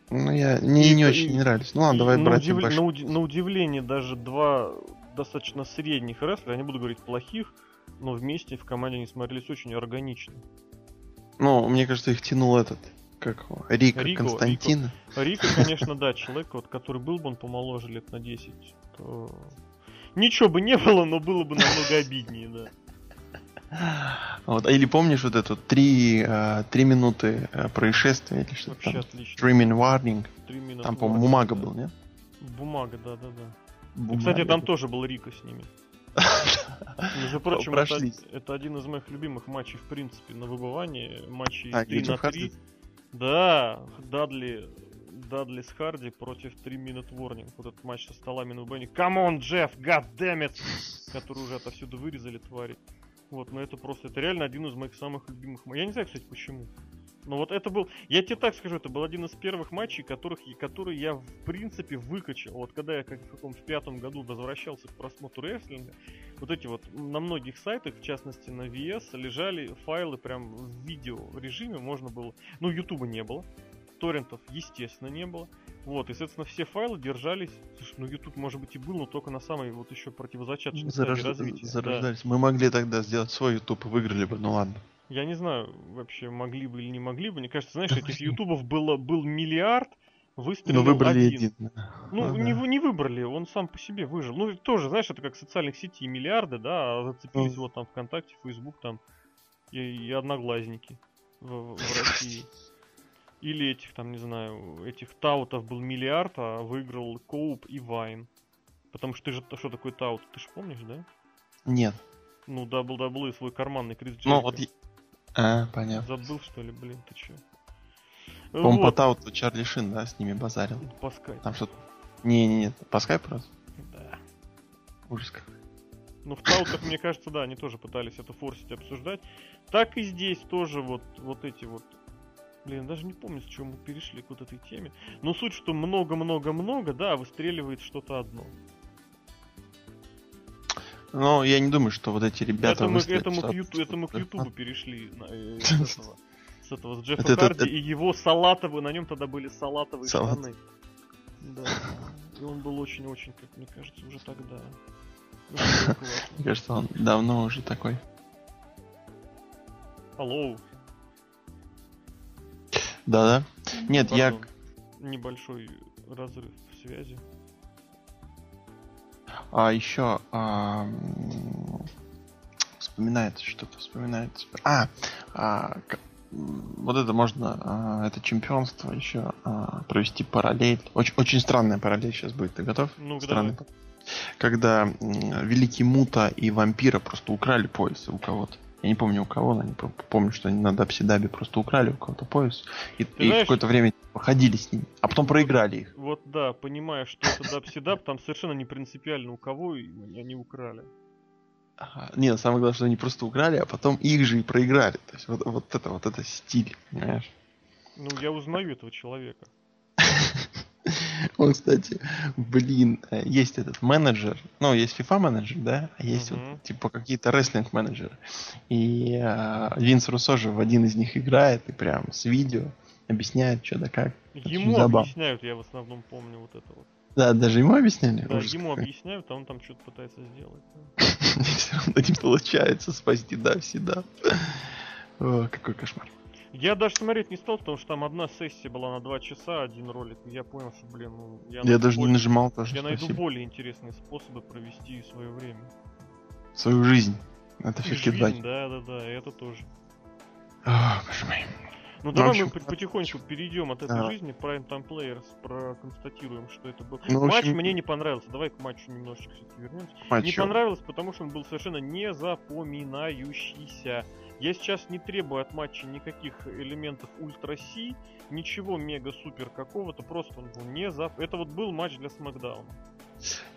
Ну, я не, и, не очень и, не нравились. Ну ладно, давай брать удив... на, уди... на удивление, даже два достаточно средних рестлера, я не буду говорить плохих, но вместе в команде они смотрелись очень органично. Ну, мне кажется, их тянул этот как его? Рика Рико, Константина. Рико, Рика, конечно, да, человек, вот, который был бы он помоложе лет на 10, то... Ничего бы не было, но было бы намного обиднее, да. Вот, а или помнишь вот эту три, э, три минуты э, происшествия или что-то там? отлично. Three minute warning. Там, по-моему, бумага да. был, нет? Бумага, да, да, да. Бумага. Кстати, там тоже был Рика с ними. Между прочим, это, это один из моих любимых матчей, в принципе, на выбывание. Матчи а, 3 на 3. Да, Дадли, Дадли с Харди против 3 Minute Warning. Вот этот матч со столами на Бенни. Come on, Джефф, goddammit! Который уже отовсюду вырезали, твари. Вот, но это просто, это реально один из моих самых любимых. Я не знаю, кстати, почему. Но вот это был, я тебе так скажу, это был один из первых матчей, которых, которые я в принципе выкачал. Вот когда я как в каком в пятом году возвращался к просмотру рестлинга, вот эти вот на многих сайтах, в частности на VS, лежали файлы прям в видео режиме, можно было, ну ютуба не было, торрентов естественно не было. Вот, и, соответственно, все файлы держались. Слушай, ну YouTube, может быть, и был, но только на самой вот еще противозачаточной Зарож... развития. Зарождались. Да. Мы могли тогда сделать свой YouTube и выиграли бы, ну ладно. Я не знаю, вообще могли бы или не могли бы. Мне кажется, знаешь, этих ютубов было, был миллиард, выстрелил Но выбрали один. один. Ну, ну не, не выбрали, он сам по себе выжил. Ну, тоже, знаешь, это как социальных сетей миллиарды, да, а зацепились ну. вот там ВКонтакте, Фейсбук там и, и одноглазники в, в России. Или этих, там, не знаю, этих таутов был миллиард, а выиграл Коуп и Вайн. Потому что ты же, что такое таут, ты же помнишь, да? Нет. Ну, WWE свой карманный Крис Джерика. Ну, вот а, понятно. Забыл, что ли, блин, ты чё? По-моему, вот. по тауту Чарли Шин, да, с ними базарил. По скайпу. Там что-то... Не-не-не, по скайпу раз? Да. Ужас как. Ну, в таутах, мне кажется, да, они тоже пытались это форсить, обсуждать. Так и здесь тоже вот, вот эти вот Блин, даже не помню, с чего мы перешли к вот этой теме. Но суть, что много-много-много, да, выстреливает что-то одно. Но я не думаю, что вот эти ребята... Это мы, это мы, к, юту, это мы к Ютубу перешли э, с этого. С этого, с Джеффа это, Харди, это, и его салатовые, на нем тогда были салатовые салат. штаны. Да. И он был очень-очень, как мне кажется, уже тогда. Мне кажется, он давно уже такой. Алло. Да-да. Нет, я... Небольшой разрыв в связи. А еще а, вспоминается что-то, вспоминается. А, а вот это можно, а, это чемпионство еще а, провести параллель. Очень, очень странная параллель сейчас будет. Ты готов? Ну, Странный. Давай. когда Великий Мута и Вампира просто украли пояс у кого-то. Я не помню у кого, но не помню, что они на Дабсидабе просто украли у кого-то пояс. И, и какое-то время походили с ним, а потом проиграли их. Вот да, понимая, что это Дабсидаб, там совершенно не принципиально у кого они украли. Ага. Не, самое главное, что они просто украли, а потом их же и проиграли. То есть вот, вот это вот это стиль, понимаешь? Ну, я узнаю этого человека. Он, кстати, блин, э, есть этот менеджер, ну, есть FIFA менеджер, да, а есть uh-huh. вот, типа, какие-то рестлинг менеджеры. И э, Винс Руссо же в один из них играет и прям с видео объясняет, что да как. Ему объясняют, я в основном помню вот это вот. Да, даже ему объясняли? Да, Ужас ему какой. объясняют, а он там что-то пытается сделать. Все равно не получается спасти, да, всегда. О, какой кошмар. Я даже смотреть не стал, потому что там одна сессия была на два часа, один ролик. И я понял, что, блин, ну... Я, я даже более... не нажимал тоже, Я спасибо. найду более интересные способы провести свое время. Свою жизнь. Это все-таки. Да, да, да, это тоже. О, боже мой. Ну, ну давай мы потихоньку перейдем от этой а. жизни Prime Time Players, проконстатируем, что это был. Ну, Матч общем... мне не понравился. Давай к матчу немножечко все-таки вернемся. Матчу. Не понравилось, потому что он был совершенно не запоминающийся. Я сейчас не требую от матча никаких элементов ультра Си, ничего мега-супер какого-то, просто он был не за... Это вот был матч для Смакдауна.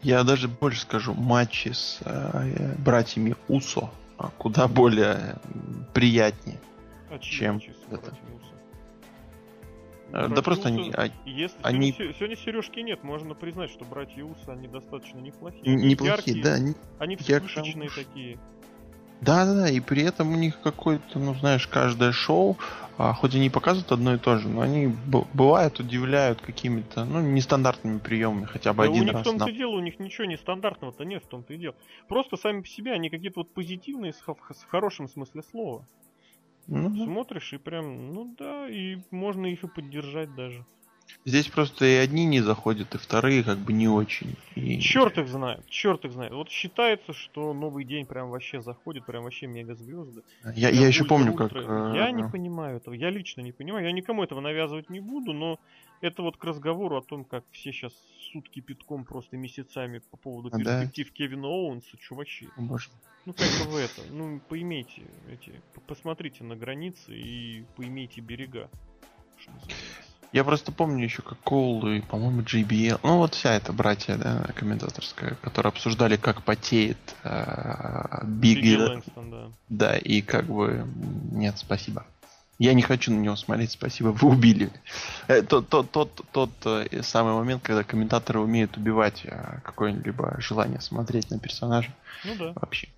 Я даже больше скажу, матчи с э, братьями Усо а, куда более приятнее, а чем это. Братья да просто они... А, если они... Сегодня, сегодня сережки нет, можно признать, что братья Усы, они достаточно неплохие. Неплохие, яркие, да. Они, они вспышечные такие. Да, да, да, и при этом у них какой-то, ну знаешь, каждое шоу, а, хоть они показывают одно и то же, но они бывают, удивляют какими-то, ну, нестандартными приемами, хотя бы да один у них раз. в том-то и дело, у них ничего нестандартного-то нет, в том-то и дело. Просто сами по себе они какие-то вот позитивные, с, в хорошем смысле слова. Ну, Смотришь и прям, ну да, и можно их и поддержать даже. Здесь просто и одни не заходят, и вторые как бы не очень. И... Черт их знает, черт их знает. Вот считается, что новый день прям вообще заходит, прям вообще мега звезды. Я, я еще помню, как... Я не понимаю этого, я лично не понимаю, я никому этого навязывать не буду, но это вот к разговору о том, как все сейчас сутки питком просто месяцами по поводу перспектив да. Кевина Оуэнса, чувачи. Боже. Ну как бы вы это, ну поимейте эти, посмотрите на границы и поимейте берега. Что называется. Я просто помню еще как Коул и, по-моему, JBL. Ну, вот вся эта братья, да, комментаторская, которые обсуждали, как потеет э, Биг. Да. да, и как бы нет, спасибо. Я не хочу на него смотреть, спасибо, вы убили. Э, тот, тот, тот, тот э, самый момент, когда комментаторы умеют убивать э, какое-либо желание смотреть на персонажа. Ну да. Вообще.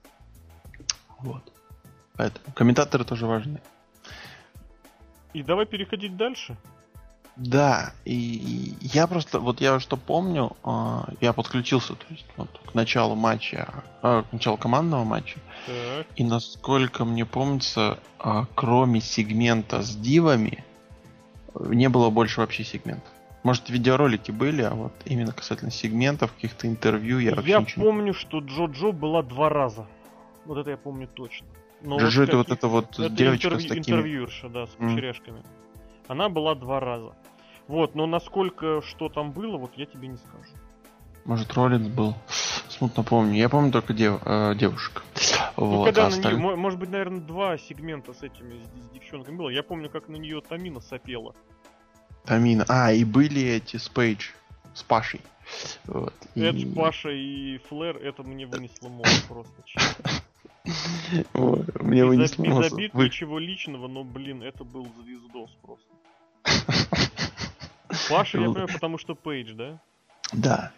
Вот. Поэтому комментаторы тоже важны. И давай переходить дальше. Да, и я просто, вот я что помню, а, я подключился то есть, вот, к началу матча, а, к началу командного матча, так. и насколько мне помнится, а, кроме сегмента с дивами, не было больше вообще сегментов. Может, видеоролики были, а вот именно касательно сегментов, каких-то интервью я вообще Я помню, не... что Джо-Джо была два раза. Вот это я помню точно. Но Джо-Джо вот это вот это вот это девочка интервью, с такими... Интервьюерша, да, с кучеряшками. Mm. Она была два раза. Вот, но насколько что там было, вот я тебе не скажу. Может, Роллинс был. Смутно помню. Я помню только дев, э, девушек. Ну, вот, когда а на осталь... нее, может быть, наверное, два сегмента с этими с, с девчонками было. Я помню, как на нее Тамина сопела. Тамина. А, и были эти с Пейдж, с Пашей. Вот. Эдж, и... Паша и Флэр, это мне вынесло мозг просто. Мне вынесло мозг. Без обид, ничего личного, но, блин, это был звездос просто. Паша, я понимаю, потому что Пейдж, да? Да.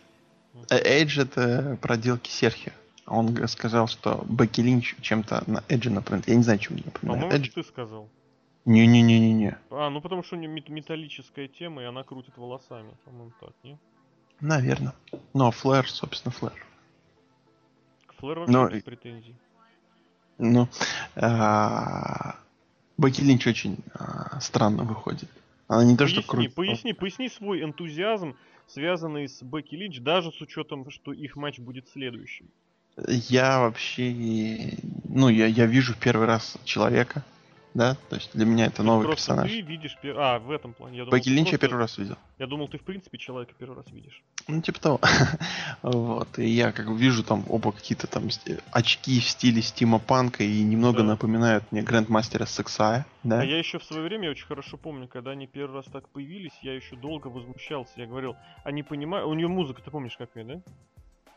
Эйдж это проделки Серхио. Он сказал, что Бекки Линч чем-то на Эджи напоминает. Я не знаю, чем напоминает. По-моему, Эдж... ты сказал. Не-не-не-не-не. А, ну потому что у нее металлическая тема, и она крутит волосами. По-моему, так, не? Наверное. Но Флэр, собственно, Флэр. К Флэр вообще Но... без претензий. Ну, а... Бекки Линч очень а, странно выходит. Она не то, поясни, что крутит. Поясни, поясни свой энтузиазм, связанный с Бекки Линч, даже с учетом, что их матч будет следующим. Я вообще... Ну, я, я вижу в первый раз человека, да, то есть для меня это новый просто персонаж. ты видишь... пер- А, в этом плане. Я думал, Бекки ты Линч я просто- первый раз видел. Я думал, ты в принципе человека первый раз видишь. Ну, типа того. вот. И я как вижу там оба какие-то там очки в стиле Стима Панка и немного Да. напоминают мне Грандмастера Сексая, да? А я еще в свое время очень хорошо помню, когда они первый раз так появились, я еще долго возмущался. Я говорил, они понимают... У нее музыка, ты помнишь, какая, да?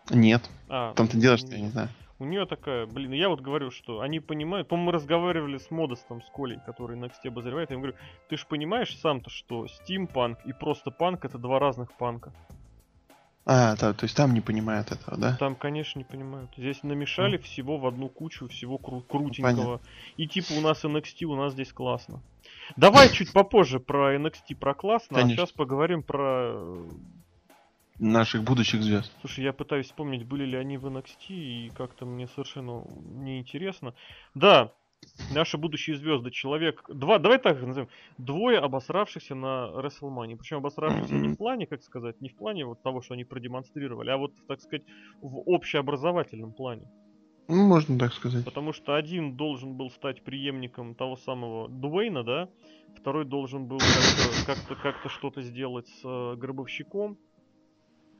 Нет. А, Там ты делаешь, я не знаю. У нее такая, блин, я вот говорю, что они понимают, по-моему, мы разговаривали с Модестом, с Колей, который на NXT обозревает, я ему говорю, ты же понимаешь сам-то, что стимпанк и просто панк это два разных панка. А, да, то есть там не понимают этого, да? Там, конечно, не понимают. Здесь намешали всего в одну кучу, всего кру- крутенького. Понятно. И типа у нас NXT, у нас здесь классно. Давай чуть попозже про NXT, про классно, Конечно. а сейчас поговорим про... Наших будущих звезд. Слушай, я пытаюсь вспомнить, были ли они в NXT, и как-то мне совершенно неинтересно. Да, наши будущие звезды. Человек... Два, давай так назовем. Двое обосравшихся на WrestleMania. Причем обосравшихся не в плане, как сказать, не в плане вот того, что они продемонстрировали, а вот, так сказать, в общеобразовательном плане. Ну, можно так сказать. Потому что один должен был стать преемником того самого Дуэйна, да? Второй должен был как-то, как-то, как-то что-то сделать с э, Гробовщиком.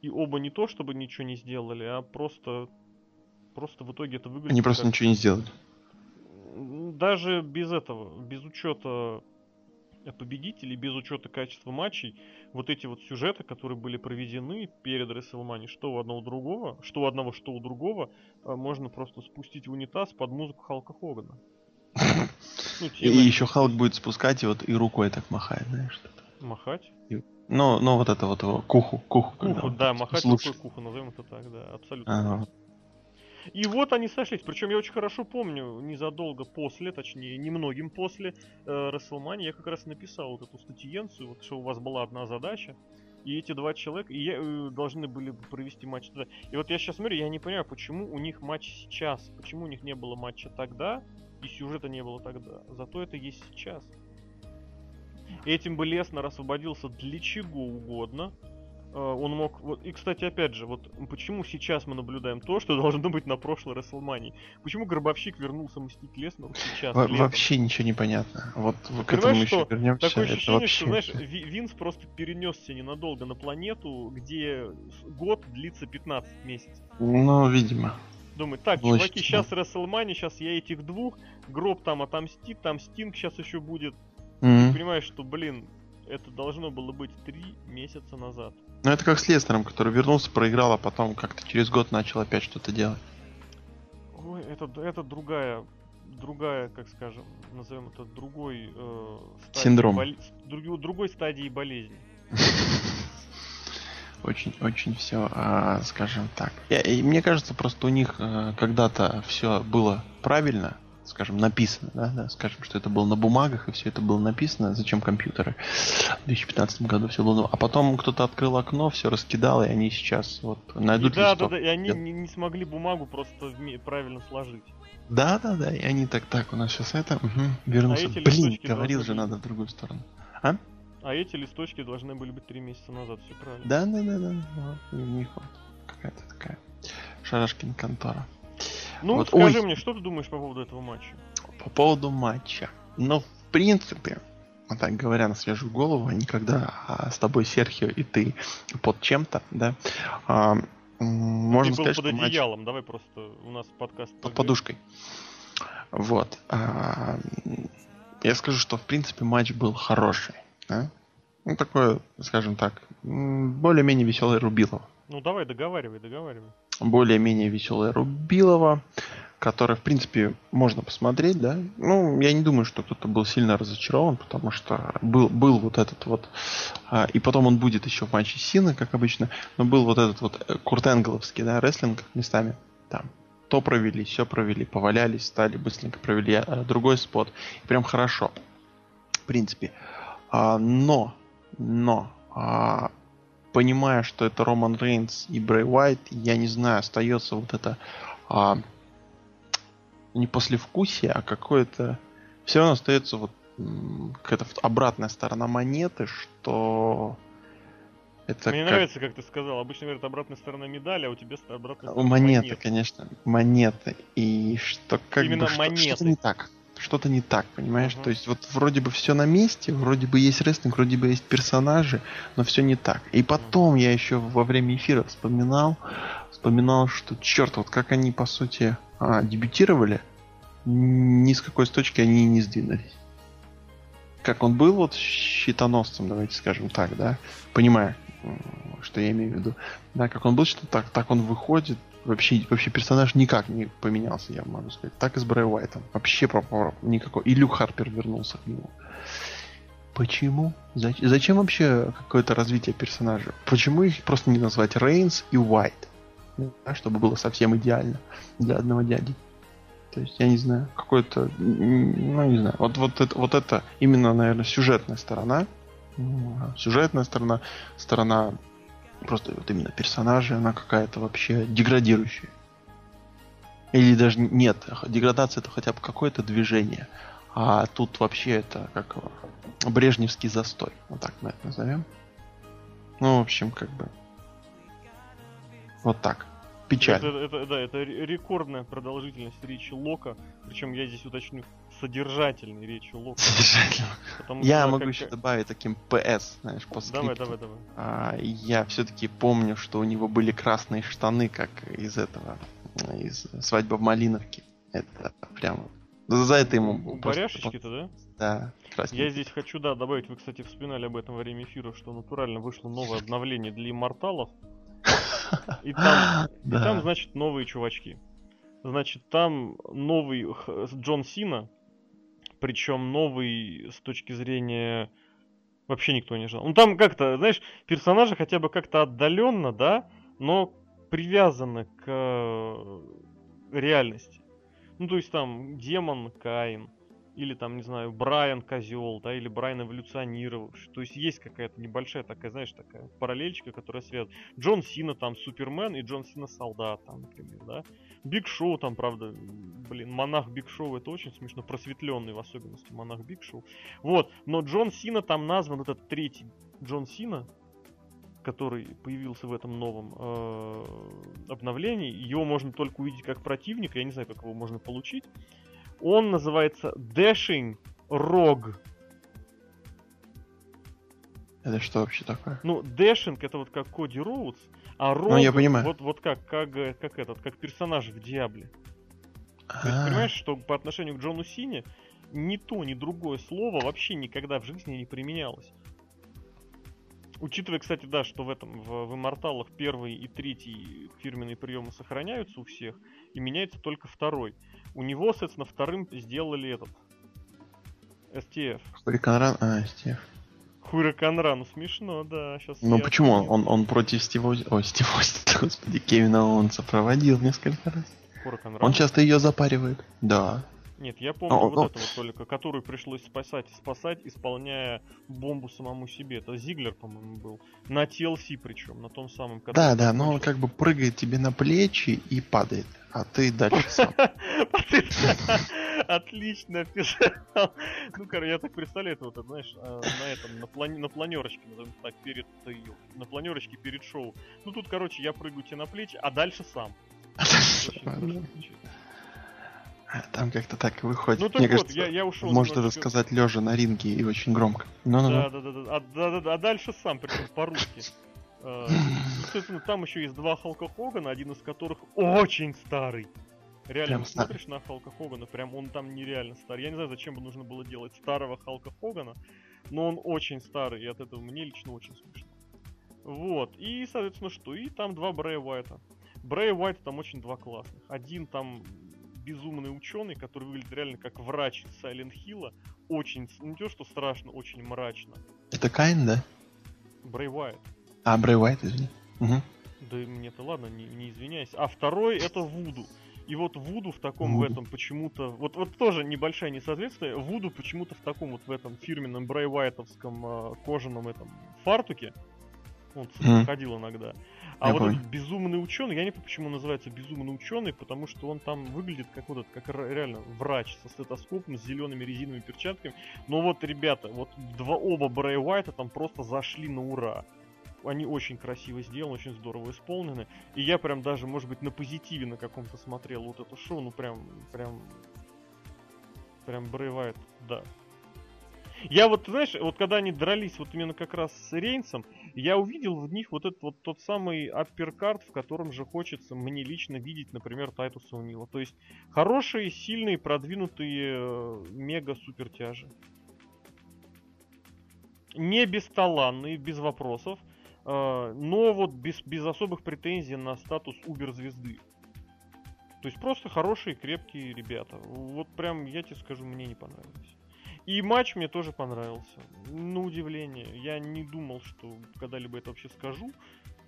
И оба не то, чтобы ничего не сделали, а просто... Просто в итоге это выглядит Они просто как- ничего не сделали. Даже без этого, без учета победителей, без учета качества матчей, вот эти вот сюжеты, которые были проведены перед WrestleMania, что у одного другого, что у одного, что у другого, э, можно просто спустить в унитаз под музыку Халка Хогана. Ну, И еще Халк будет спускать и вот и рукой так махает, знаешь, что-то. Махать. Ну, ну вот это вот его куху, куху. Куху, да, махать слушает. рукой куху, назовем это так, да, абсолютно. Ага. И вот они сошлись. Причем я очень хорошо помню, незадолго после, точнее, немногим после э, WrestleMania, я как раз написал вот эту статьенцию, вот, что у вас была одна задача, и эти два человека и я, э, должны были бы провести матч туда. И вот я сейчас смотрю, я не понимаю, почему у них матч сейчас, почему у них не было матча тогда, и сюжета не было тогда. Зато это есть сейчас. Этим бы Леснер освободился для чего угодно. Э, Он мог... Вот, и, кстати, опять же, вот почему сейчас мы наблюдаем то, что должно быть на прошлой Расселмании? Почему Гробовщик вернулся мстить Леснеру сейчас? Во- летом? вообще ничего не понятно. Вот к этому еще что вернемся. Такое ощущение, вообще... что, знаешь, Ви- Винс просто перенесся ненадолго на планету, где год длится 15 месяцев. Ну, видимо. Думает, так, Очень, чуваки, сейчас Расселмани, сейчас я этих двух, Гроб там отомстит, там Стинг сейчас еще будет. Мгм. Ты понимаешь, что, блин, это должно было быть три месяца назад. Ну, это как с Лестером, который вернулся, проиграл, а потом как-то через год начал опять что-то делать. Ой, это, это другая, другая, как скажем, назовем это другой э, стадии Синдром. с- друг- другой стадии болезни. Очень-очень все, скажем так. И мне кажется, просто у них э, когда-то все было правильно, скажем, написано, да, да, скажем, что это было на бумагах, и все это было написано, зачем компьютеры. В 2015 году все было. А потом кто-то открыл окно, все раскидал, и они сейчас вот найдут да, да, листок. да, и они не, не смогли бумагу просто правильно сложить. Да, да, да, и они так, так, у нас сейчас это, мгм, вернулся. А Блин, говорил же, быть. надо в другую сторону. А эти листочки должны были быть три месяца назад, все правильно. Да, да, да, да, да. У них вот какая-то такая Шарашкин контора. Ну, Вот, скажи ой. мне, что ты думаешь по поводу этого матча? По поводу матча. Ну, в принципе, вот так говоря на свежую голову, никогда а, с тобой Серхио и ты под чем-то, да, а, можно ты был сказать, под что матч одеялом, давай просто у нас подкаст. под подушкой. Вот. а, я скажу, что в принципе матч был хороший. да. Ну, такое, скажем так, более-менее веселый Рубилова. Ну давай, договаривай, договаривай. Более-менее веселая Рубилова, которая, в принципе, можно посмотреть, да. Ну, я не думаю, что кто-то был сильно разочарован, потому что был, был вот этот вот, а, и потом он будет еще в матче Сина, как обычно, но был вот этот вот э, Курт Энгловский, да, рестлинг местами там. То провели, все провели, повалялись, стали, быстренько провели а, другой спот. Прям хорошо. В принципе. А, но, но, а, понимая, что это Роман Рейнс и Брэй Уайт, я не знаю, остается вот это а, не послевкусие, а какое-то... Все равно остается вот какая-то обратная сторона монеты, что это Мне как- нравится, как ты сказал. Обычно говорят обратная сторона медали, а у тебя обратная сторона монеты, монеты. конечно, монеты. И что как Именно бы что- монеты. что-то не так. Что-то не так, понимаешь? Uh-huh. То есть вот вроде бы все на месте, вроде бы есть рестлинг, вроде бы есть персонажи, но все не так. И потом я еще во время эфира вспоминал, вспоминал, что черт, вот как они по сути а, дебютировали, ни с какой с точки они не сдвинулись. Как он был вот щитоносцем, давайте скажем так, да, понимаю, что я имею в виду. Да, как он был, что так, так он выходит, вообще, вообще персонаж никак не поменялся, я могу сказать. Так и с Брэй Уайтом. Вообще пропор никакой. И Люк Харпер вернулся к нему. Почему? Зачем, зачем вообще какое-то развитие персонажа? Почему их просто не назвать Рейнс и Уайт? Да, чтобы было совсем идеально для одного дяди. То есть, я не знаю, какой-то, ну, не знаю, вот, вот, это, вот это именно, наверное, сюжетная сторона. Сюжетная сторона, сторона Просто вот именно персонажи, она какая-то вообще деградирующая. Или даже нет, деградация это хотя бы какое-то движение. А тут вообще это как брежневский застой. Вот так мы это назовем. Ну, в общем, как бы. Вот так. Печаль. Это, это, да, это рекордная продолжительность речи Лока. Причем я здесь уточню, содержательной речи Лока. Содержательно. Я что, могу как... еще добавить таким ПС, знаешь, по Давай, давай, давай. А, я все-таки помню, что у него были красные штаны, как из этого, из свадьбы в Малиновке. Это прям за это ему... Баряшечки-то, да? Да, красненький. Я здесь хочу, да, добавить, вы, кстати, вспоминали об этом во время эфира, что натурально вышло новое обновление для имморталов. И там, и там, значит, новые чувачки. Значит, там новый Джон Сина, причем новый с точки зрения вообще никто не ждал. Ну там как-то, знаешь, персонажи хотя бы как-то отдаленно, да, но привязаны к э, реальности. Ну, то есть там демон Кейн, или там, не знаю, Брайан Козел, да, или Брайан эволюционировавший. То есть есть какая-то небольшая такая, знаешь, такая параллельчика, которая связана. Джон Сина там Супермен и Джон Сина Солдат там, например, да. Биг Шоу там, правда, блин, монах Биг Шоу это очень смешно, просветленный в особенности монах Биг Шоу. Вот, но Джон Сина там назван, этот третий Джон Сина, который появился в этом новом э, обновлении, его можно только увидеть как противника, я не знаю, как его можно получить. Он называется Dashing Rog. Это что вообще такое? Ну, Dashing это вот как Коди Роудс, а Рог ну, я понимаю. вот, вот как, как, как этот, как персонаж в Диабле. То есть, понимаешь, что по отношению к Джону Сине ни то, ни другое слово вообще никогда в жизни не применялось. Учитывая, кстати, да, что в этом, в, в Имморталах первый и третий фирменные приемы сохраняются у всех, и меняется только второй. У него, соответственно, вторым сделали этот. STF. Хуриканран, а, STF. Хуриканран, ну смешно, да. Сейчас ну почему? Он, он, он против Стива... Ой, Стива, господи, Кевина он сопроводил несколько раз. Хуриканран? Он часто ее запаривает. Да. Нет, я помню oh, вот oh. это вот только, которую пришлось спасать и спасать, исполняя бомбу самому себе. Это Зиглер, по-моему, был. На TLC причем, на том самом. Да, да, но он как бы прыгает тебе на плечи и падает, а ты дальше сам. Отлично писал. Ну, короче, я так представляю, это вот, знаешь, а, на этом, на, плани на планерочке, назовем так, перед на планерочке перед шоу. Ну, тут, короче, я прыгаю тебе на плечи, а дальше сам. Там как-то так и выходит. Ну, так Мне вот, кажется, я, я ушел. Можно немножечко... рассказать лежа на ринге и очень громко. Ну, ну, да, да, да, да. А, да, да, а дальше сам, причем по-русски. А, естественно, там еще есть два Халка Хогана, один из которых очень старый. Реально, прям смотришь старый. на Халка Хогана, прям он там нереально старый. Я не знаю, зачем бы нужно было делать старого Халка Хогана, но он очень старый, и от этого мне лично очень смешно. Вот, и, соответственно, что? И там два Брэя Уайта. Брэя Уайта там очень два классных. Один там безумный ученый, который выглядит реально как врач Сайлент Хилла. Очень, не то что страшно, очень мрачно. Это Кайн, да? Брей Уайт. А, Брей Уайт, извини. Угу. Да мне-то ладно, не, не извиняйся. А второй это Вуду. И вот Вуду в таком Вуду. в этом почему-то... Вот, вот тоже небольшое несоответствие. Вуду почему-то в таком вот в этом фирменном Брей Уайтовском э, кожаном этом фартуке. Он mm. ходил иногда. А я вот понял. этот безумный ученый, я не знаю, почему он называется безумный ученый, потому что он там выглядит как вот этот, как реально врач со стетоскопом, с зелеными резиновыми перчатками. Но вот, ребята, вот два оба Брэй Уайта там просто зашли на ура. Они очень красиво сделаны, очень здорово исполнены. И я прям даже, может быть, на позитиве на каком-то смотрел вот это шоу, ну прям, прям Прям Брейвайт, да. Я вот, знаешь, вот когда они дрались вот именно как раз с Рейнсом, я увидел в них вот этот вот тот самый апперкарт, в котором же хочется мне лично видеть, например, Тайтуса Унила. То есть хорошие, сильные, продвинутые э, мега-супер тяжи. Не бесталанные, без вопросов, э, но вот без, без особых претензий на статус убер-звезды. То есть просто хорошие, крепкие ребята. Вот прям, я тебе скажу, мне не понравилось. И матч мне тоже понравился. На удивление. Я не думал, что когда-либо это вообще скажу.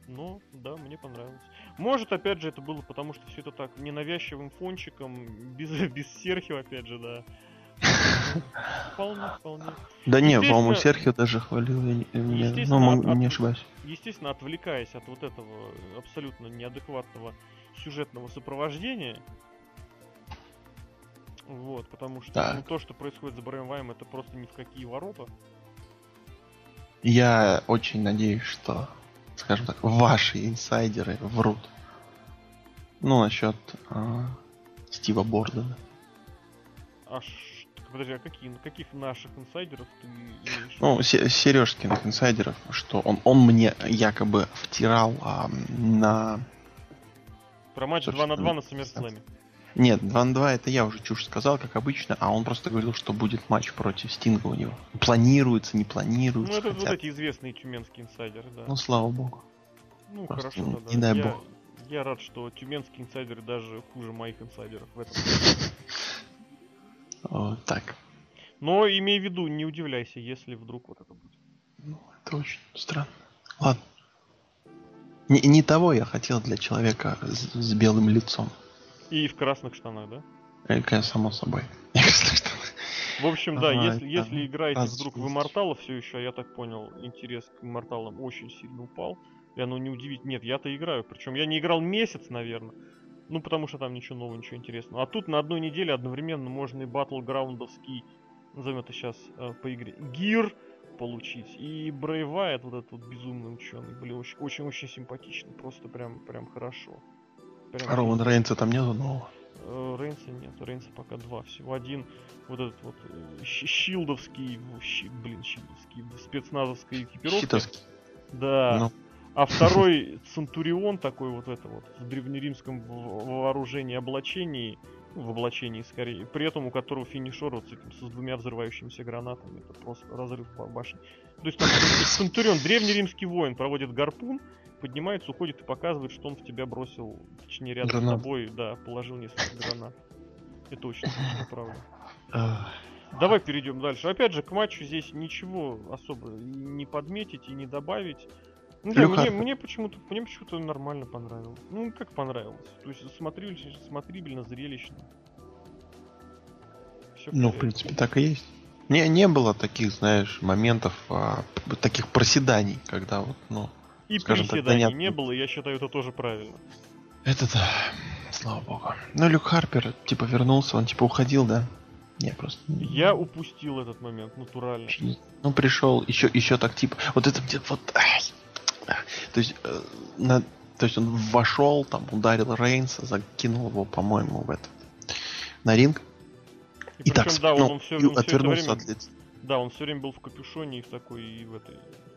Но, да, мне понравилось. Может, опять же, это было потому, что все это так ненавязчивым фончиком, без, без Серхио, опять же, да. Вполне, вполне. Да не, по-моему, Серхио даже хвалил, я не, ну, от, не ошибаюсь. Естественно, отвлекаясь от вот этого абсолютно неадекватного сюжетного сопровождения, вот, потому что ну, то, что происходит за Брайан это просто ни в какие ворота. Я очень надеюсь, что, скажем так, ваши инсайдеры врут. Ну, насчет э, Стива Бордена. А ш... подожди, а какие, каких наших инсайдеров ты имеешь? Ну, Сережкиных инсайдеров, что он, он мне якобы втирал а, на... Про матч 2 на 2 на SummerSlam. Нет, 2 на 2 это я уже чушь сказал, как обычно, а он просто говорил, что будет матч против Стинга у него. Планируется, не планируется. Ну, это хотят. вот эти известные тюменские инсайдеры, да. Ну, слава богу. Ну, просто хорошо, тогда. Не дай я, бог. Я рад, что тюменские инсайдеры даже хуже моих инсайдеров в этом. Вот так. Но имей в виду, не удивляйся, если вдруг вот это будет. Ну, это очень странно. Ладно. Не, не того я хотел для человека с, с белым лицом. И в красных штанах, да? Это само собой. В общем, да, если, если играете вдруг в Иммортала все еще, я так понял, интерес к Имморталам очень сильно упал. И оно не удивит. Нет, я-то играю. Причем я не играл месяц, наверное. Ну, потому что там ничего нового, ничего интересного. А тут на одной неделе одновременно можно и батлграундовский, назовем это сейчас э, по игре, гир получить. И Брейвайт, вот этот вот безумный ученый, блин, очень-очень симпатичный. Просто прям, прям хорошо. Прям Роман Рейнса там нету нового? Э, Рейнса нет, Рейнса пока два всего. Один вот этот вот э, щилдовский, щи, блин, щилдовский, спецназовской экипировки. Щитовский. Да. Ну. А второй Центурион такой вот это вот в древнеримском вооружении облачении, ну, в облачении скорее, при этом у которого финишер вот с, этим, с двумя взрывающимися гранатами, это просто разрыв по башне. То есть там Центурион, древнеримский воин, проводит гарпун, поднимается, уходит и показывает, что он в тебя бросил, точнее рядом Гранат. с тобой, да, положил несколько гранат. Это очень правда. Давай перейдем дальше. Опять же, к матчу здесь ничего особо не подметить и не добавить. Ну, да, мне, мне почему-то мне почему-то нормально понравилось. Ну, как понравилось. То есть смотрибельно, смотрибельно зрелищно. Все ну, в принципе, так и есть. Не, не было таких, знаешь, моментов, а, таких проседаний, когда вот, ну, и приседаний так, не было, я считаю, это тоже правильно. Это да, слава богу. Ну, Люк Харпер, типа, вернулся, он, типа, уходил, да? Не, просто... Я упустил этот момент, натурально. Ну, пришел, еще, еще так, типа, вот это где вот... То есть, э, на, то есть он вошел, там, ударил Рейнса, закинул его, по-моему, в этот, на ринг. И, и причем, так, да, ну, он все, он отвернулся все время, от лица. Да, он все время был в капюшоне и в такой, и в этой,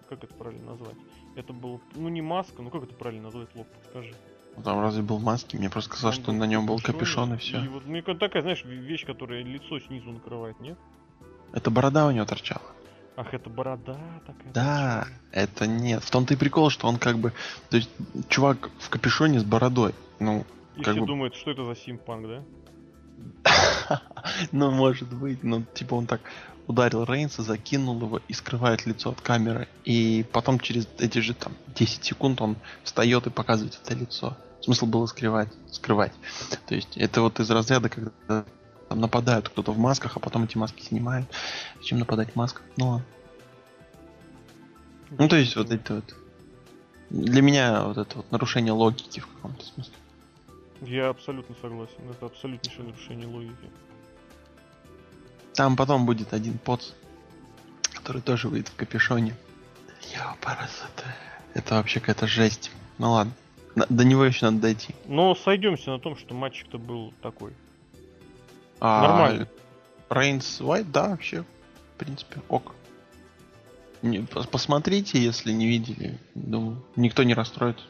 как это правильно назвать? Это был, ну не маска, ну как это правильно назвать, Лоб, подскажи. Ну, там разве был маски? Мне просто сказал, что на нем был капюшон и все. И вот, мне такая, знаешь, вещь, которая лицо снизу накрывает, нет? Это борода у него торчала. Ах, это борода такая. Да, торчала. это нет. В том-то и прикол, что он как бы. То есть, чувак в капюшоне с бородой. Ну. И как все бы... думают, что это за симпанк, да? ну, может быть, но типа он так ударил Рейнса, закинул его и скрывает лицо от камеры. И потом через эти же там 10 секунд он встает и показывает это лицо. Смысл было скрывать, скрывать. То есть это вот из разряда, когда там нападают кто-то в масках, а потом эти маски снимают. Зачем нападать в масках? Ну ладно. Ну то есть вот это вот. Для меня вот это вот нарушение логики в каком-то смысле. Я абсолютно согласен. Это абсолютнейшее нарушение логики. Там потом будет один поц, который тоже выйдет в капюшоне. Йо, Это вообще какая-то жесть. Ну ладно. До него еще надо дойти. Но сойдемся на том, что матчик-то был такой. А, Нормальный. Рейнс Уайт, да, вообще, в принципе, ок. Не, посмотрите, если не видели. Думаю, никто не расстроится.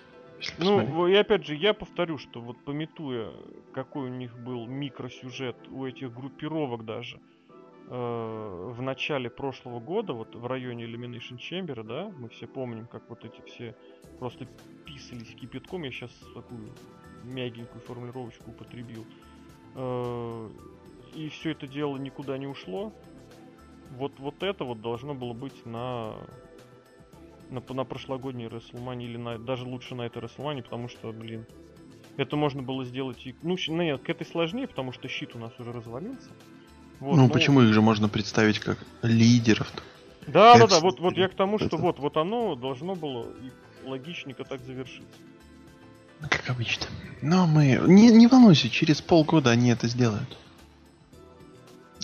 Ну, и опять же, я повторю, что вот пометуя, какой у них был микросюжет у этих группировок даже, в начале прошлого года, вот в районе Elimination Chamber, да, мы все помним, как вот эти все просто писались кипятком, я сейчас такую мягенькую формулировочку употребил. Э, и все это дело никуда не ушло. Вот, вот это вот должно было быть на на, на прошлогодней WrestleMania или на, даже лучше на этой WrestleMania, потому что, блин, это можно было сделать и... Ну, нет, к этой сложнее, потому что щит у нас уже развалился. Вот, ну, но... почему их же можно представить как лидеров? Да, да, да, вот, вот я к тому, что это... вот, вот оно должно было логичненько так завершиться. Как обычно. Но мы... Не, не волнуйся, через полгода они это сделают.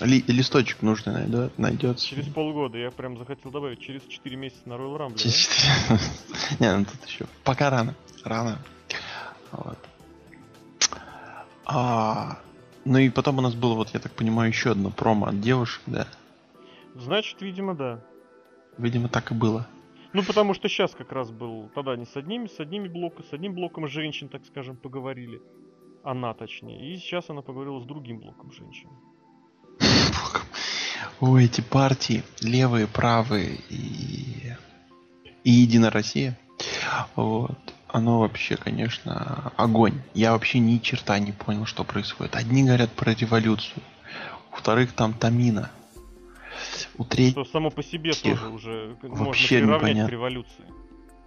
Ли, листочек нужный найдет, найдется. Через полгода, я прям захотел добавить, через 4 месяца на Royal Rumble. Через 4... Не, ну тут еще пока рано. Рано. Вот. А, ну и потом у нас было, вот я так понимаю, еще одно промо от девушек, да? Значит, видимо, да. Видимо, так и было. Ну, потому что сейчас как раз был, тогда не с одними, с одними блоком, с одним блоком женщин, так скажем, поговорили. Она точнее. И сейчас она поговорила с другим блоком женщин. Ой, эти партии, левые, правые и, и Единая Россия, вот, оно вообще, конечно, огонь. Я вообще ни черта не понял, что происходит. Одни говорят про революцию, у вторых там Тамина, у третьих... Что само по себе тоже уже вообще можно приравнять непонятно. к революции.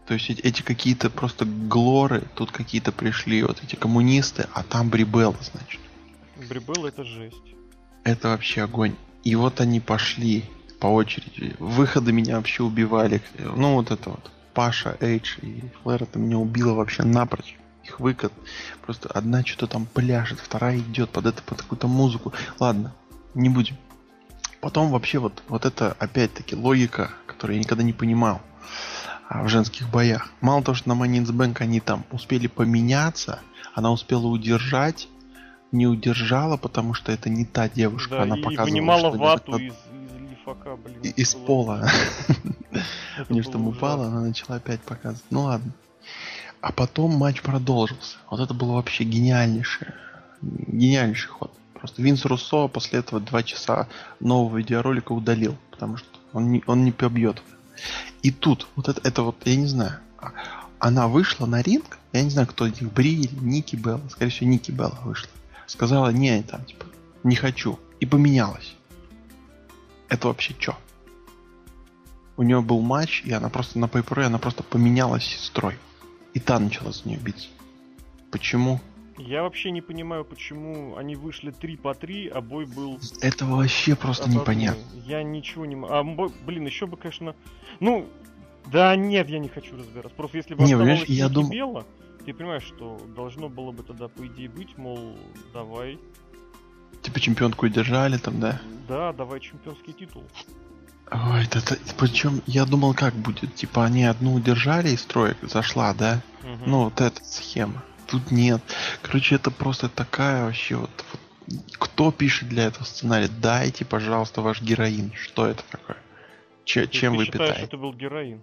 То есть эти какие-то просто глоры, тут какие-то пришли, вот эти коммунисты, а там Брибелла, значит. Брибелла это жесть. Это вообще огонь. И вот они пошли по очереди. Выходы меня вообще убивали. Ну, вот это вот. Паша, Эйдж и Флэр, это меня убило вообще напрочь. Их выкат. Просто одна что-то там пляшет, вторая идет под это, под какую-то музыку. Ладно, не будем. Потом вообще вот, вот это опять-таки логика, которую я никогда не понимал а, в женских боях. Мало того, что на Money in the Bank они там успели поменяться, она успела удержать не удержала, потому что это не та девушка. Да, она и показывала, вынимала что вату из, из лифака, блин. Из пола. Мне что упала, она начала опять показывать. Ну ладно. А потом матч продолжился. Вот это было вообще гениальнейшее. Гениальнейший ход. Просто Винс Руссо после этого два часа нового видеоролика удалил, потому что он не, он не побьет. И тут, вот это, это вот, я не знаю, она вышла на ринг, я не знаю, кто из них, Бри или Ники Белла, скорее всего, Ники Белла вышла сказала, не, там, типа, не хочу. И поменялась. Это вообще что? У нее был матч, и она просто на пейпере, она просто поменялась сестрой. И та начала за нее биться. Почему? Я вообще не понимаю, почему они вышли 3 по 3, а бой был... Это вообще просто Отодвинул. непонятно. Я ничего не... А, блин, еще бы, конечно... Ну, да нет, я не хочу разбираться. Просто если бы не, оставалось я дум... бело, ты понимаешь, что должно было бы тогда, по идее, быть, мол, давай. Типа чемпионку держали там, да? Да, давай чемпионский титул. Ой, это, это причем я думал, как будет. Типа они одну удержали из строек, зашла, да? Угу. Ну, вот эта схема. Тут нет. Короче, это просто такая вообще вот, вот. Кто пишет для этого сценария? Дайте, пожалуйста, ваш героин. Что это такое? Че, чем ты вы считаешь, питаете? это был героин?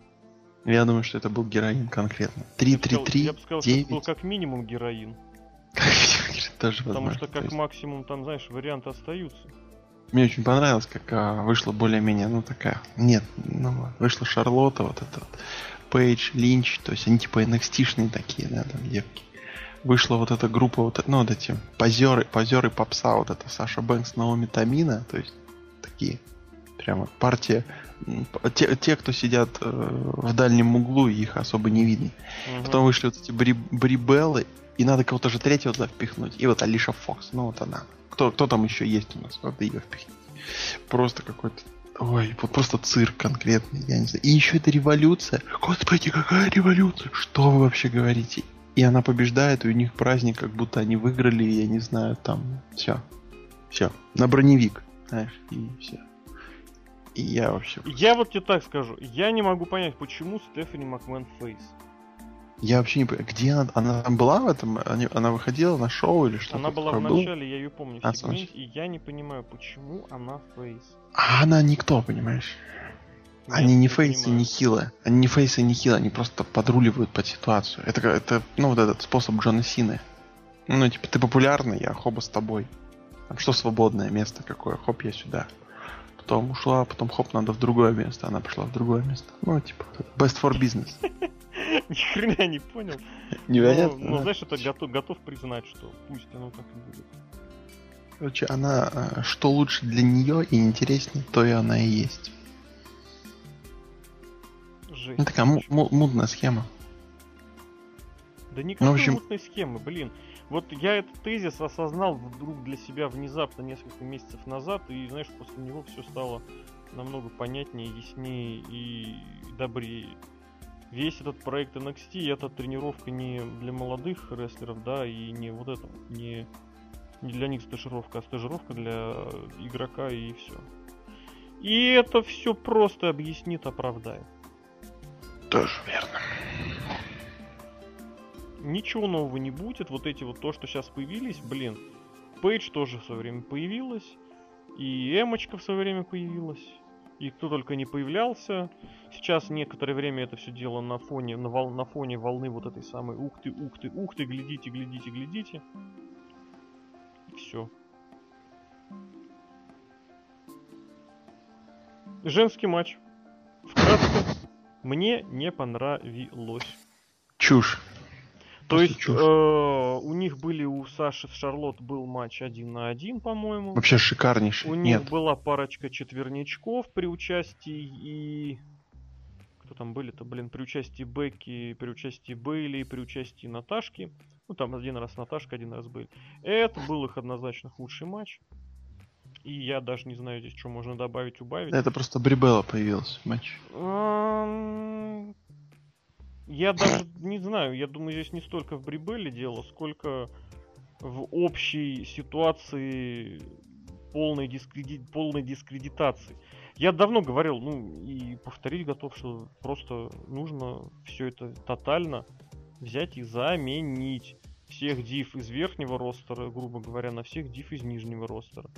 Я думаю, что это был героин конкретно. 3-3-3, Я бы сказал, 9. что это был как минимум героин. Тоже Потому что как максимум там, знаешь, варианты остаются. Мне очень понравилось, как а, вышла более-менее, ну такая, нет, ну вышла Шарлотта, вот это вот, Пейдж, Линч, то есть они типа NXT-шные такие, да, там девки. Вышла вот эта группа, вот, ну вот эти позеры, позеры попса, вот это Саша Бэнкс, Наоми Тамина, то есть такие, прямо партия те, те, кто сидят э, в дальнем углу, их особо не видно. Угу. Потом вышли вот эти бри, брибеллы, и надо кого-то же третьего туда впихнуть. И вот Алиша Фокс, ну вот она. Кто, кто там еще есть у нас? Надо ее впихнуть. Просто какой-то Ой, вот просто цирк конкретный, я не знаю. И еще это революция. Господи, какая революция? Что вы вообще говорите? И она побеждает, и у них праздник, как будто они выиграли, я не знаю, там, все. Все. На броневик, знаешь, и все. И я вообще... Я вот тебе так скажу. Я не могу понять, почему Стефани Макмен фейс. Я вообще не понимаю, где она, она там была в этом? Она выходила на шоу или что-то? Она была в начале, был? я ее помню, а, сегменте, и я не понимаю, почему она face. А она никто, понимаешь? Нет, они не фейсы, не хилы. Они не фейсы, не хилы, они просто подруливают под ситуацию. Это, это ну, вот этот способ Джона Сины. Ну, типа, ты популярный, я хоба с тобой. Там что свободное место какое? Хоп, я сюда. Потом ушла, потом хоп, надо в другое место. Она пошла в другое место. Ну, типа, best for business. Ни хрена не понял. Невероятно. Ну, знаешь, это готов, готов признать, что пусть оно так и будет. Короче, она э, что лучше для нее и интереснее, то и она и есть. Жесть. Ну, такая мудная схема. Да никакой ну, общем... мутной схемы, блин. Вот я этот тезис осознал вдруг для себя внезапно несколько месяцев назад, и, знаешь, после него все стало намного понятнее, яснее и добрее весь этот проект NXT это тренировка не для молодых рестлеров, да, и не вот это, не, не для них стажировка, а стажировка для игрока и все. И это все просто объяснит, оправдает. Тоже верно. Ничего нового не будет. Вот эти вот то, что сейчас появились, блин. Пейдж тоже в свое время появилась. И Эмочка в свое время появилась и кто только не появлялся. Сейчас некоторое время это все дело на фоне, на, вол, на фоне волны вот этой самой ух ты, ух ты, ух ты, глядите, глядите, глядите. Все. Женский матч. Вкратце, мне не понравилось. Чушь. То есть э, у них были у Саши с Шарлот был матч один на один, по-моему. Вообще шикарнейший. У них Нет. была парочка четверничков при участии и кто там были-то, блин, при участии Бекки, при участии Бейли, при участии Наташки. Ну там один раз Наташка, один раз Бейли. Это был их однозначно худший матч. И я даже не знаю здесь, что можно добавить, убавить. Это просто Брибелла появился матч. Я даже не знаю, я думаю, здесь не столько в Брибеле дело, сколько в общей ситуации полной, дискреди... полной дискредитации. Я давно говорил, ну и повторить готов, что просто нужно все это тотально взять и заменить всех див из верхнего ростера, грубо говоря, на всех див из нижнего ростера.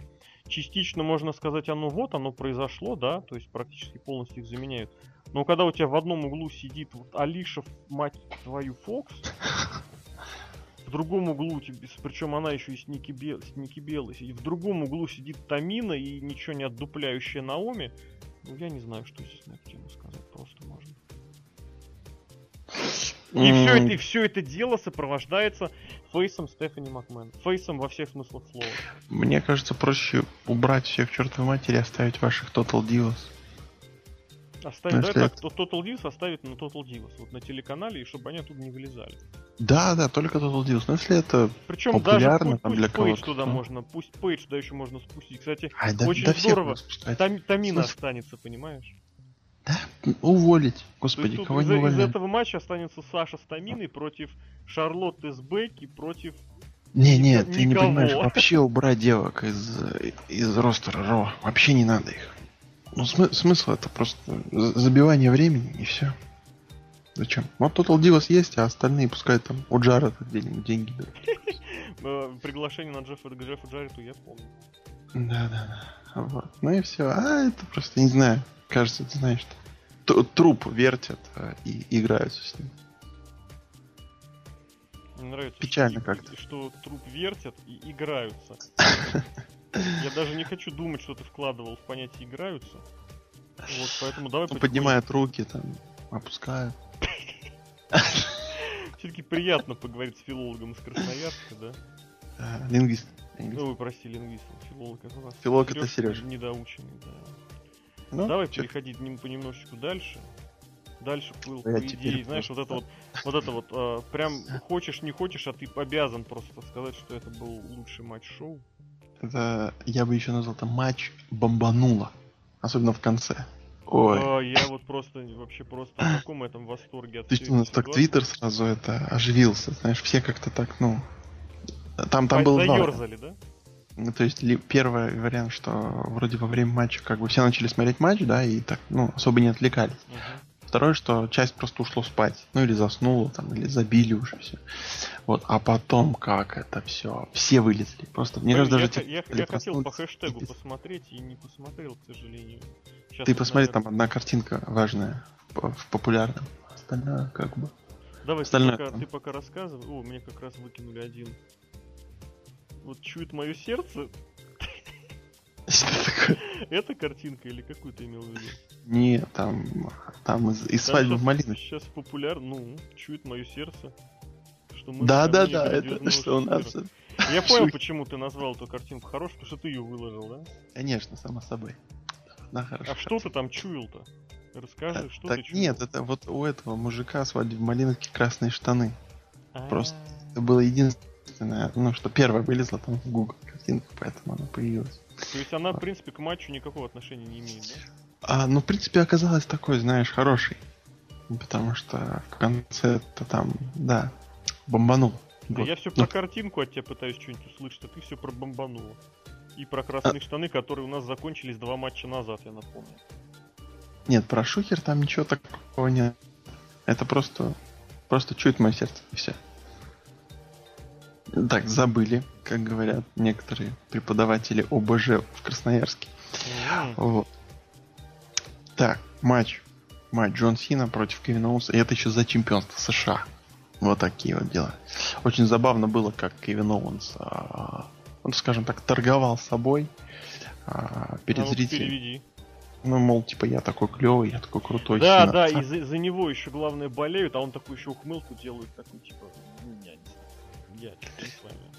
Частично можно сказать, оно вот, оно произошло, да, то есть практически полностью их заменяют. Но когда у тебя в одном углу сидит вот Алиша, мать твою, Фокс, в другом углу, причем она еще и с Ники, Бел, с Ники Белой сидит, в другом углу сидит Тамина и ничего не отдупляющая Наоми, ну я не знаю, что здесь на эту тему сказать, просто можно. И все, это, и все это дело сопровождается фейсом Стефани Макмен. Фейсом во всех смыслах слова. Мне кажется, проще убрать всех чертовой матери и оставить ваших Total Divas. Оставить, ну, да, так, Total Divas оставить на Total Divas, вот на телеканале, и чтобы они оттуда не вылезали. Да, да, только Total Divas. Но если это Причем популярно даже пусть, там для кого-то. Туда можно, пусть Пейдж туда еще можно спустить. Кстати, Ай, да, очень да здорово. Там, Тамина останется, понимаешь? Да, уволить. Господи, кого из, не увольняют. Из этого матча останется Саша с Таминой против Шарлотты с Бекки против не, не, ты не понимаешь, вообще убрать девок из, из ростера Ро. Вообще не надо их. Ну, смы- смысл это просто забивание времени и все. Зачем? Вот Total Divas есть, а остальные пускай там у Джаред деньги, деньги берут. Э, приглашение на Джеффа, Джеффа Джарету я помню. Да, да, да. Вот. Ну и все. А это просто, не знаю, кажется, ты знаешь, что труп вертят а, и играются с ним. Мне нравится, Печально как-то. Что труп вертят и играются. Я даже не хочу думать, что ты вкладывал в понятие играются. Вот, поэтому давай ну, Поднимают руки, там, опускают. Все-таки приятно поговорить с филологом из Красноярска, да? А, лингвист. Ну, прости, лингвист. Филолог это у нас. Филолог это Сережа. Недоученный, да. Ну, Давай чё? переходить понемножечку дальше. Дальше был, по идее, знаешь, вот это вот, вот это вот, э, прям хочешь, не хочешь, а ты обязан просто сказать, что это был лучший матч шоу. Это, я бы еще назвал это матч бомбануло. Особенно в конце. Ой. А, я вот просто, вообще просто в таком этом восторге от То есть у нас так твиттер сразу это оживился, знаешь, все как-то так, ну... Там, там было два. да? Ну, то есть ли, первый вариант, что вроде во время матча как бы все начали смотреть матч, да, и так, ну, особо не отвлекались. Uh-huh. Второе, что часть просто ушло спать. Ну или заснула там, или забили уже все. Вот, а потом как это все. Все вылезли. Просто, мне кажется, даже... Я, я, я хотел по хэштегу посмотреть и не посмотрел, к сожалению. Сейчас Ты посмотри, наверное... там одна картинка важная в, в популярном. Остальное как бы... Давай, Остальное, ты, пока, ты пока рассказывай. О, мне как раз выкинули один. Вот чует мое сердце. Это картинка или какую ты имел в виду? Не, там, там из, из свадьбы в малину. Сейчас популярно, ну, чует мое сердце. Что мы да, да, да, это что у нас. Я понял, почему ты назвал эту картинку хорошей, потому что ты ее выложил, да? Конечно, само собой. Да, хорошо. А что ты там чуял-то? Расскажи, а, что так ты чуял? Нет, это вот у этого мужика свадьбы в Малиновке красные штаны. А-а-а. Просто это было единственное, ну, что первое вылезло там в Google картинка, поэтому она появилась. То есть она, в принципе, к матчу никакого отношения не имеет, да? А, ну, в принципе, оказалась такой, знаешь, хороший. Потому что в конце-то там, да, бомбанул. Да вот. я все про ну. картинку от тебя пытаюсь что-нибудь услышать, а ты все про бомбануло. И про красные а... штаны, которые у нас закончились два матча назад, я напомню. Нет, про шухер там ничего такого нет. Это просто, просто чует мое сердце, и все. Так, забыли, как говорят некоторые преподаватели ОБЖ в Красноярске. Mm-hmm. Вот. Так, матч. Матч Джон Сина против Кевина Оуэнса. И это еще за чемпионство США. Вот такие вот дела. Очень забавно было, как Кевин Оуэнс, а, он, скажем так, торговал собой а, перед ну, зрителями. Ну, мол, типа, я такой клевый, я такой крутой. Да, да, и за, за него еще главное болеют, а он такую еще ухмылку делает, такой, типа, ну, я не я с вами.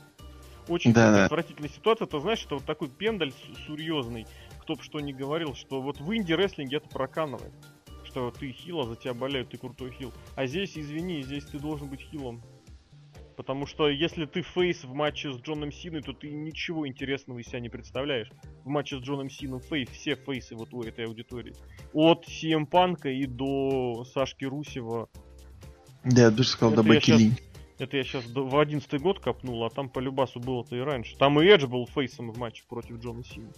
Очень да, да. отвратительная ситуация. Ты знаешь, это вот такой пендаль серьезный. Кто бы что ни говорил, что вот в инди-рестлинге это проканывает. Что ты heel, а за тебя болеют, ты крутой heel. А здесь, извини, здесь ты должен быть хилом. Потому что если ты face в матче с Джоном Синой, то ты ничего интересного из себя не представляешь. В матче с Джоном Сином face, все фейсы вот у этой аудитории. От CM Панка и до Сашки Русева. Да, я бы сказал, до Баки это я сейчас в одиннадцатый год копнул, а там по-любасу было-то и раньше. Там и Эдж был фейсом в матче против Джона Сина.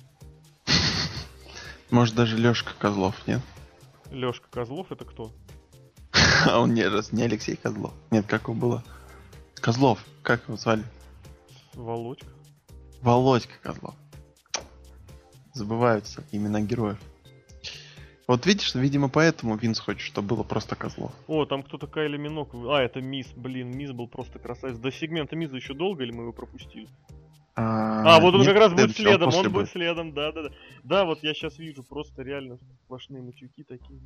Может даже Лешка Козлов, нет? Лешка Козлов это кто? А он не, раз не Алексей Козлов. Нет, как его было? Козлов, как его звали? Володька. Володька Козлов. Забываются имена героев. Вот видишь, видимо, поэтому Винс хочет, чтобы было просто козлов. О, там кто-то Кайли Минок. А, это Мисс, блин, Мисс был просто красавец. До сегмента Миза еще долго или мы его пропустили? А, а вот он нет, как раз будет следом, он, будет следом, да, да, да. Да, вот я сейчас вижу просто реально сплошные матюки такие.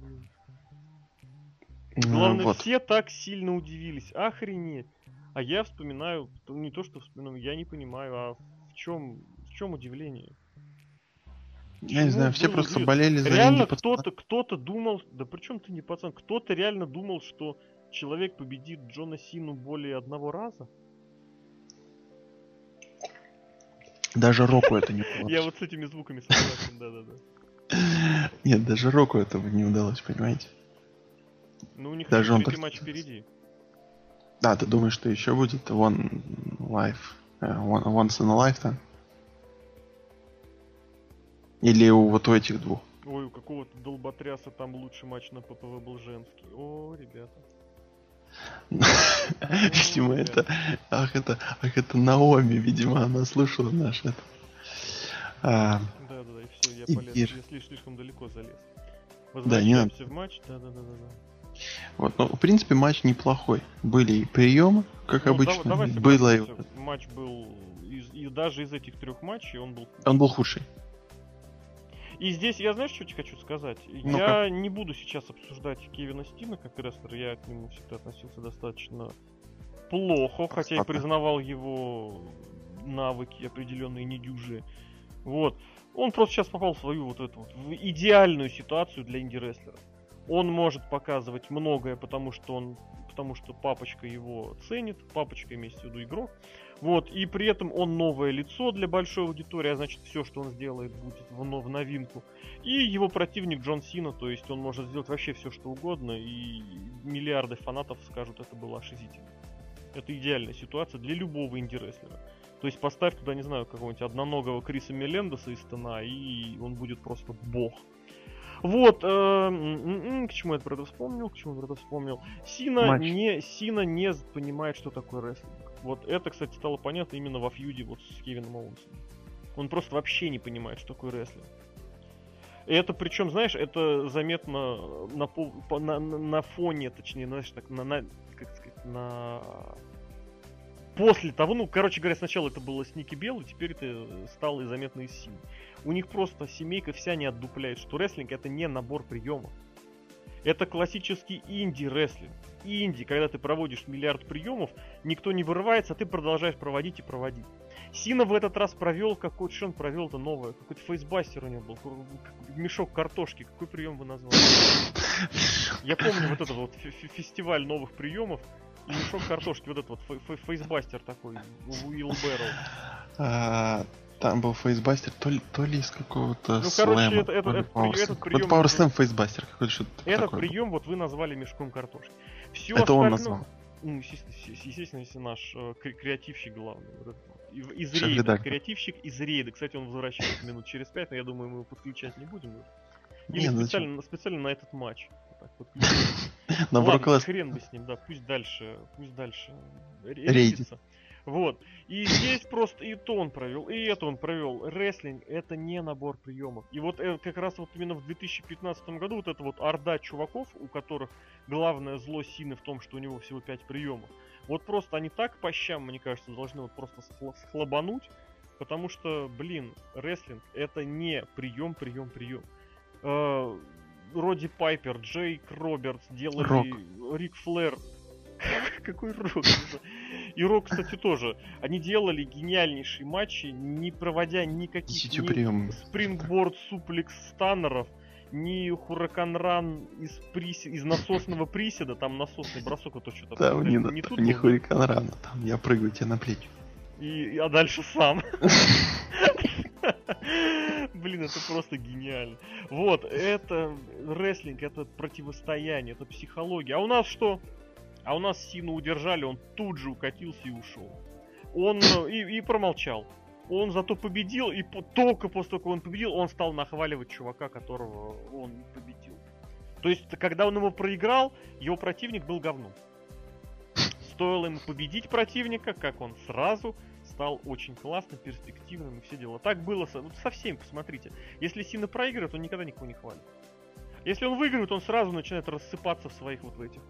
Ну, Главное, вот. все так сильно удивились. Охренеть. А я вспоминаю, не то что вспоминаю, я не понимаю, а в чем, в чем удивление? Я не знаю, все просто болели за Реально кто-то, кто-то думал, да причем ты не пацан, кто-то реально думал, что человек победит Джона Сину более одного раза? Даже Року это не удалось. Я вот с этими звуками согласен, да-да-да. Нет, даже Року этого не удалось, понимаете? Ну, у них даже он матч впереди. Да, ты думаешь, что еще будет One Life, э, Once in a Lifetime? Или у вот у этих двух? Ой, у какого-то долботряса там лучший матч на ППВ был женский. О, ребята. Видимо, это... Ах, это... Ах, это Наоми, видимо, она слушала наш это. Да, да, да, и все, я полез. Я слишком далеко залез. Да, не надо. в матч, да, да, да, да. Вот, ну, в принципе, матч неплохой. Были и приемы, как ну, обычно. Давай, Было и... Матч был, из, и даже из этих трех матчей он был... Он был худший. И здесь я, знаешь, что тебе хочу сказать? ну Я не буду сейчас обсуждать Кевина Стина как рестлер, я к нему всегда относился достаточно плохо, хотя и признавал его навыки определенные недюжие. Вот. Он просто сейчас попал в свою вот эту вот в идеальную ситуацию для инди-рестлера. Он может показывать многое, потому что он потому что папочка его ценит, папочка имеется в виду игрок. Вот, и при этом он новое лицо для большой аудитории, а значит все, что он сделает, будет в, в новинку. И его противник Джон Сина, то есть он может сделать вообще все, что угодно, и миллиарды фанатов скажут, это было ошизительно. Это идеальная ситуация для любого инди-рестлера. То есть поставь туда, не знаю, какого-нибудь одноногого Криса Мелендеса из Тена, и он будет просто бог. Вот, э, к чему я про это вспомнил, к чему я про это вспомнил. Сина не, Сина не понимает, что такое рестлинг. Вот это, кстати, стало понятно именно во фьюде вот с Кевином Оуэнсом. Он просто вообще не понимает, что такое рестлинг. И это причем, знаешь, это заметно на, на, на фоне, точнее, знаешь, так, на, на, как сказать, на после того, ну, короче говоря, сначала это было с Ники Белл, теперь это стало и заметно из Сини. У них просто семейка вся не отдупляет, что рестлинг это не набор приемов. Это классический инди-рестлинг. Инди, когда ты проводишь миллиард приемов, никто не вырывается, а ты продолжаешь проводить и проводить. Сина в этот раз провел какой-то, что он провел это новое, какой-то фейсбастер у него был, мешок картошки, какой прием вы назвали? Я помню вот этот вот фестиваль новых приемов, и мешок картошки, вот этот вот фейсбастер такой, Уилл Бэрроу. Там был фейсбастер, то ли, то ли из какого-то Ну, короче, это, это, это, Power этот прием... Вот Power Slam фейсбастер какой-то что-то Этот прием вот вы назвали мешком картошки. Все это остальное... он назвал. Ну, естественно, естественно, если наш э, креативщик главный. Вот этот, из рейда. Креативщик из рейда. Кстати, он возвращается минут через пять, но я думаю, мы его подключать не будем. Или не, ну специально, специально на этот матч. Вот на Ладно, хрен бы с ним, да, пусть дальше, пусть дальше рейдится. Вот. И здесь просто и то он провел, и это он провел. Рестлинг это не набор приемов. И вот это как раз вот именно в 2015 году вот эта вот орда чуваков, у которых главное зло Сины в том, что у него всего 5 приемов. Вот просто они так по щам, мне кажется, должны вот просто схлобануть. Потому что, блин, рестлинг это не прием, прием, прием. Э, Роди Пайпер, Джейк Робертс делали Рок. Рик Флэр. Какой Рок? И Рок, кстати, тоже. Они делали гениальнейшие матчи, не проводя никаких ни спрингборд суплекс станнеров, ни хуракан-ран из, приси... из насосного приседа, там насосный бросок, вот то что-то. Там не, не, тут не хуракан-ран, там я прыгаю тебе на плечи. И, а дальше сам. Блин, это просто гениально. Вот, это рестлинг, это противостояние, это психология. А у нас что? А у нас Сину удержали, он тут же укатился и ушел. Он э, и, и промолчал. Он зато победил, и по, только после того, как он победил, он стал нахваливать чувака, которого он победил. То есть, когда он его проиграл, его противник был говном. Стоило ему победить противника, как он сразу стал очень классным, перспективным и все дела. Так было со, вот со всеми, посмотрите. Если Сина проигрывает, он никогда никого не хвалит. Если он выигрывает, он сразу начинает рассыпаться в своих вот в этих.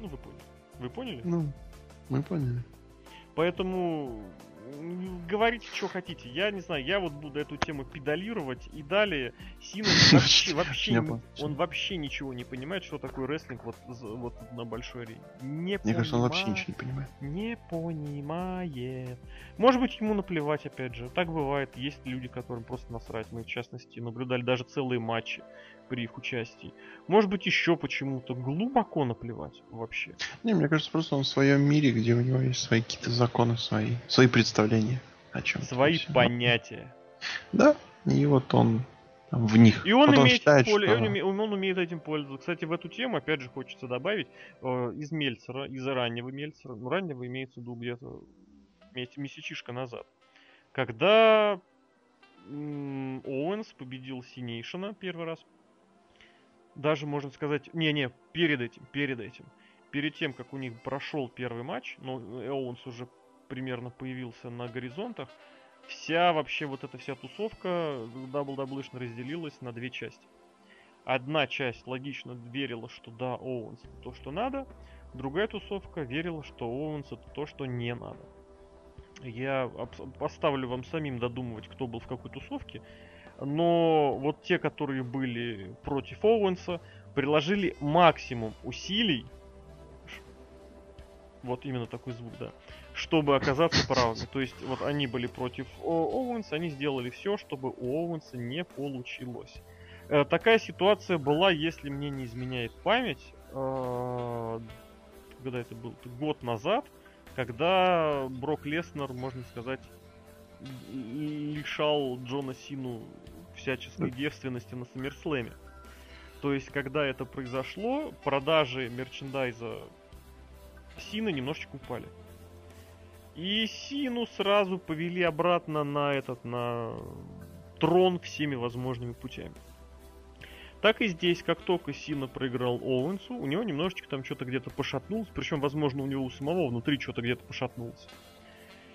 Ну, вы поняли. Вы поняли? Ну, мы поняли. Поэтому говорите, что хотите. Я не знаю, я вот буду эту тему педалировать. И далее Сина вообще, вообще он вообще ничего не понимает, что такое рестлинг вот, вот на большой арене. Не Мне кажется, он вообще ничего не понимает. Не понимает. Может быть, ему наплевать, опять же. Так бывает. Есть люди, которым просто насрать. Мы, в частности, наблюдали даже целые матчи при их участии. Может быть, еще почему-то глубоко наплевать вообще. Не, мне кажется, просто он в своем мире, где у него есть свои какие-то законы, свои, свои представления о чем Свои понятия. Да, и вот он в них. И он, вот умеет, считает, поле, что... он, уме, он умеет этим пользоваться. Кстати, в эту тему, опять же, хочется добавить, э, из Мельцера, из раннего Мельцера, ну, раннего имеется в виду где-то месячишка назад, когда Оуэнс победил Сину первый раз даже можно сказать, не-не, перед этим, перед этим, перед тем, как у них прошел первый матч, ну, Оуэнс уже примерно появился на горизонтах, вся вообще вот эта вся тусовка дабл-даблышно разделилась на две части. Одна часть логично верила, что да, Оуэнс это то, что надо, другая тусовка верила, что Оуэнс это то, что не надо. Я поставлю вам самим додумывать, кто был в какой тусовке но вот те, которые были против Оуэнса, приложили максимум усилий, вот именно такой звук, да, чтобы оказаться правыми. То есть вот они были против Оуэнса, они сделали все, чтобы у Оуэнса не получилось. Э, такая ситуация была, если мне не изменяет память, э, когда это был год назад, когда Брок Леснер, можно сказать, лишал Джона Сину всяческой девственности на Саммерслэме. То есть, когда это произошло, продажи мерчендайза Сины немножечко упали. И Сину сразу повели обратно на этот, на трон всеми возможными путями. Так и здесь, как только Сина проиграл Оуэнсу, у него немножечко там что-то где-то пошатнулось, причем, возможно, у него у самого внутри что-то где-то пошатнулось.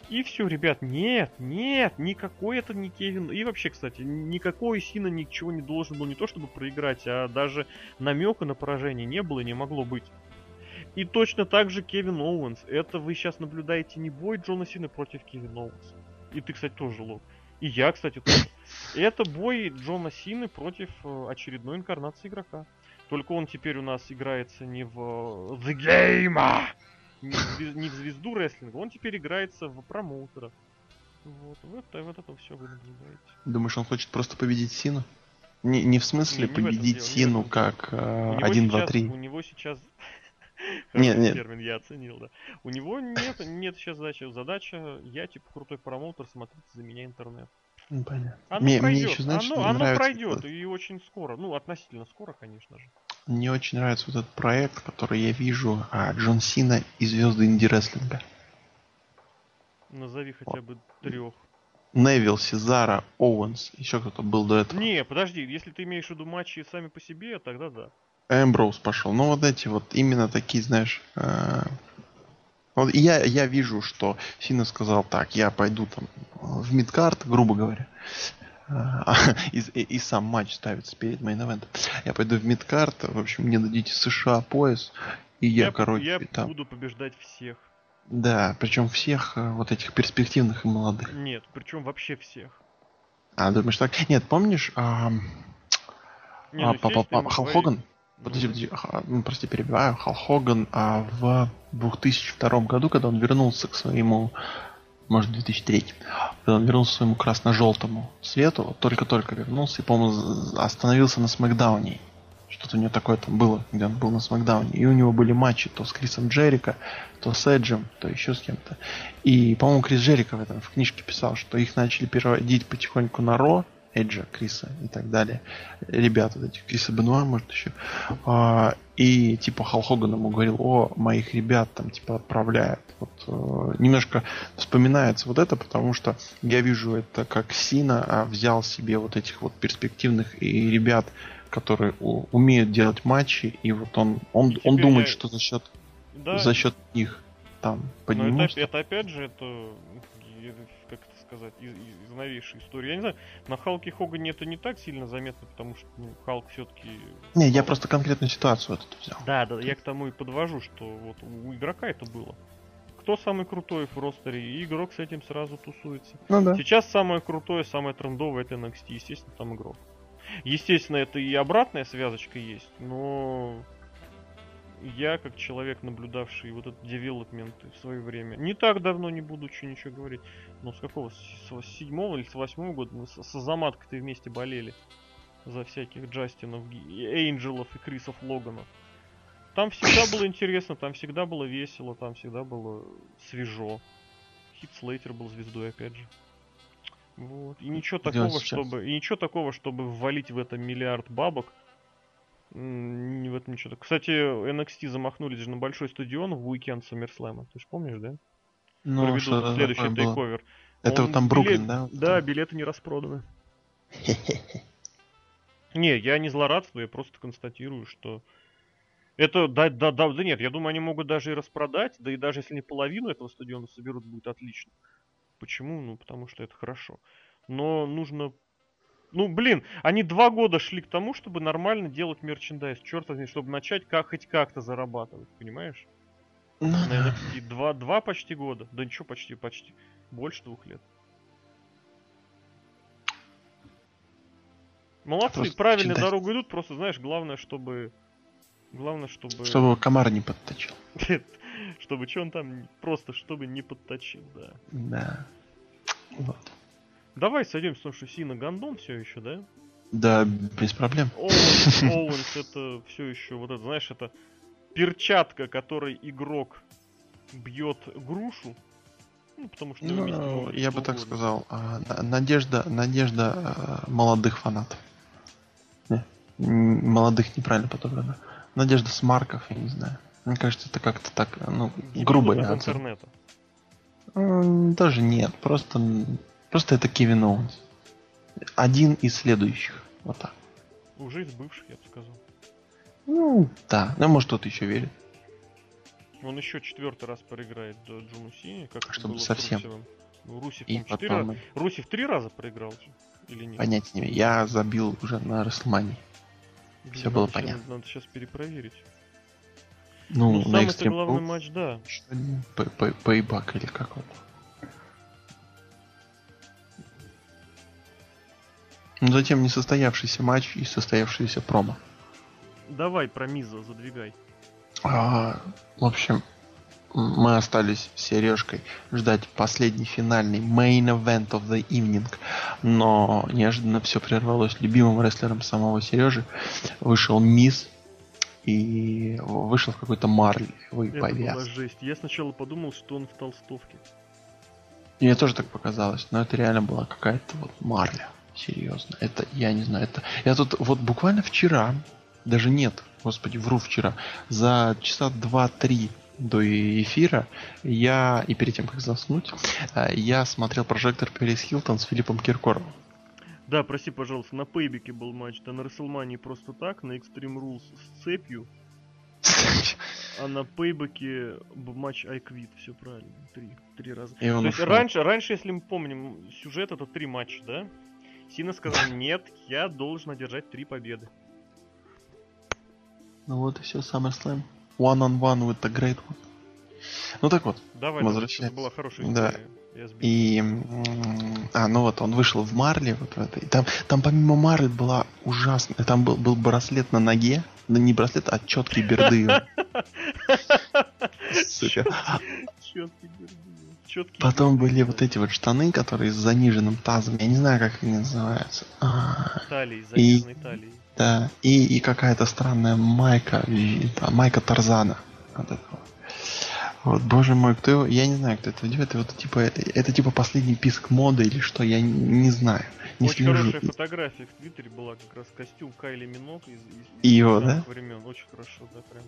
И все, ребят, нет, нет, никакой это не Кевин. И вообще, кстати, никакой Сина ничего не должен был не то чтобы проиграть, а даже намека на поражение не было и не могло быть. И точно так же Кевин Оуэнс. Это вы сейчас наблюдаете не бой Джона Сина против Кевина Оуэнса. И ты, кстати, тоже лог. И я, кстати, тоже. Это бой Джона Сины против э, очередной инкарнации игрока. Только он теперь у нас играется не в э, The Game, не в, не в звезду рестлинга, он теперь играется в промоутера. Вот, вот, вот это все вы наблюдаете. Думаешь, он хочет просто победить Сину? Не, не в смысле не, не победить Сину как э, 1, 2, 3. У него сейчас нет, нет. термин я оценил, да. У него нет, нет сейчас задачи. Задача, я типа крутой промоутер, смотрите за меня интернет. Ну, понятно. Оно мне, пройдет, мне еще, знаешь, оно, оно пройдет, и очень скоро. Ну, относительно скоро, конечно же. Мне очень нравится вот этот проект, который я вижу, а, Джон Сина и звезды инди-рестлинга. Назови хотя бы трех. Невил, Сезара, Оуэнс, еще кто-то был до этого. Не, подожди, если ты имеешь в виду матчи сами по себе, тогда да. Эмброуз пошел. Ну вот эти вот именно такие, знаешь... Э... Вот я, я вижу, что Сина сказал так, я пойду там в мидкарт, грубо говоря, и, и, и сам матч ставится перед мейн-эвентом. Я пойду в мидкарт, в общем, мне дадите США пояс, и я, я короче, я там... буду побеждать всех. Да, причем всех э, вот этих перспективных и молодых. Нет, причем вообще всех. А, думаешь так? Нет, помнишь, а, Не, а, ну, папа, папа, Халл Хоган? Подожди, подожди, ну, прости, перебиваю. Халл Хоган а, в 2002 году, когда он вернулся к своему, может, 2003, когда он вернулся к своему красно-желтому цвету, только-только вернулся и, по-моему, остановился на Смакдауне. Что-то у него такое там было, где он был на Смакдауне. И у него были матчи то с Крисом Джерика, то с Эджем, то еще с кем-то. И, по-моему, Крис Джерика в этом в книжке писал, что их начали переводить потихоньку на Ро, Эджа, Криса и так далее. Ребята вот этих, Криса Бенуа, может, еще. И типа Хал Хоган ему говорил, о, моих ребят там типа отправляют. Вот, э, немножко вспоминается вот это, потому что я вижу это как Сина а взял себе вот этих вот перспективных и ребят, которые у, умеют делать матчи, и вот он, он, он думает, я... что за счет, да. за счет них там поднимутся. Но это, это опять же, это сказать, из, из новейшей истории. Я не знаю, на Халке Хогане это не так сильно заметно, потому что ну, Халк все-таки... Не, я просто конкретную ситуацию вот взял. Да, да, я к тому и подвожу, что вот у игрока это было. Кто самый крутой в ростере, и игрок с этим сразу тусуется. Ну, да. Сейчас самое крутое, самое трендовое это NXT, естественно, там игрок. Естественно, это и обратная связочка есть, но я, как человек, наблюдавший вот этот девелопмент в свое время, не так давно, не будучи ничего говорить, но с какого, с седьмого или с восьмого года мы с, с Азаматкой вместе болели за всяких Джастинов, Эйнджелов и Крисов Логанов. Там всегда было интересно, там всегда было весело, там всегда было свежо. Хит Слейтер был звездой, опять же. Вот. И ничего такого, чтобы. И ничего такого, чтобы ввалить в это миллиард бабок, не в этом ничего. Кстати, NXT замахнулись же на большой стадион в уикенд SummerSlam. Ты же помнишь, да? Ну, Проведут следующий тейковер. Это Он, там Бруклин, билет... да? Да, билеты не распроданы. Не, я не злорадствую, я просто констатирую, что это, да, да, да, да нет, я думаю, они могут даже и распродать, да и даже если не половину этого стадиона соберут, будет отлично. Почему? Ну, потому что это хорошо. Но нужно ну, блин, они два года шли к тому, чтобы нормально делать мерчендайз. Черт возьми, чтобы начать как хоть как-то зарабатывать, понимаешь? Ну, На NFT два, два почти года. Да ничего, почти, почти. Больше двух лет. Молодцы, просто правильно дорогу идут, просто знаешь, главное, чтобы. Главное, чтобы. Чтобы комар не подточил. чтобы что он там. Просто чтобы не подточил, да. Да. Вот. Давай сойдемся, потому что Сина Гандон все еще, да? Да, без проблем. Оуэнс, это все еще, вот это, знаешь, это перчатка, которой игрок бьет грушу. Ну, потому что ну, я бы так сказал, а, надежда, надежда а, молодых фанатов. Не, молодых неправильно подобрано. Надежда Смарков, я не знаю. Мне кажется, это как-то так, ну, грубо. интернета. Даже нет, просто Просто это Кевин Оуэнс. один из следующих. Вот так. Уже из бывших, я бы сказал. Ну, да. Ну, может, кто-то еще верит. Он еще четвертый раз проиграет Джону Сине, как Чтобы совсем. Ну, Русев, и потом... раза... Русев три раза проиграл или нет? Понятия не имею. Я забил уже на Расселмане. Все было понятно. Надо, сейчас перепроверить. Ну, ну самый экстрим... главный матч, да. Пейбак или как он? Ну, затем несостоявшийся матч и состоявшийся промо. Давай про Миза задвигай. А, в общем, мы остались с Сережкой ждать последний финальный main event of the evening. Но неожиданно все прервалось любимым рестлером самого Сережи. Вышел Мисс и вышел в какой-то марлевый Это повяз. была жесть. Я сначала подумал, что он в толстовке. Мне тоже так показалось, но это реально была какая-то вот марля. Серьезно. Это, я не знаю, это... Я тут вот буквально вчера, даже нет, господи, вру вчера, за часа два-три до эфира я, и перед тем, как заснуть, э, я смотрел прожектор Перес Хилтон с Филиппом Киркоровым. Да, прости, пожалуйста, на Пейбике был матч, да на Расселмании просто так, на Extreme Rules с цепью, а на Пейбеке матч Quit, все правильно, три, три раза. И То ушел. есть раньше, раньше, если мы помним, сюжет это три матча, да? Сина сказал, нет, я должен одержать три победы. Ну вот и все, SummerSlam. One on one with the great one. Ну так вот. Давай, возвращаемся. Это была хорошая. Да. И, а, ну вот, он вышел в Марле, вот в этой. Там, там помимо Марлы была ужасная, там был, был браслет на ноге, да не браслет, а четкий берды. Четкий берды. Потом были вот эти вот штаны, которые с заниженным тазом. Я не знаю, как они называются. А. Талией, заниженной талией. Да, и, и какая-то странная майка, майка Тарзана. Вот этого. Вот, боже мой, кто его, я не знаю, кто это делает, это типа, это, это типа последний писк моды или что, я не, не знаю. Не Очень слежу. хорошая фотография в Твиттере была, как раз костюм Кайли Минок из, из, его, да? времен, очень хорошо, да, прям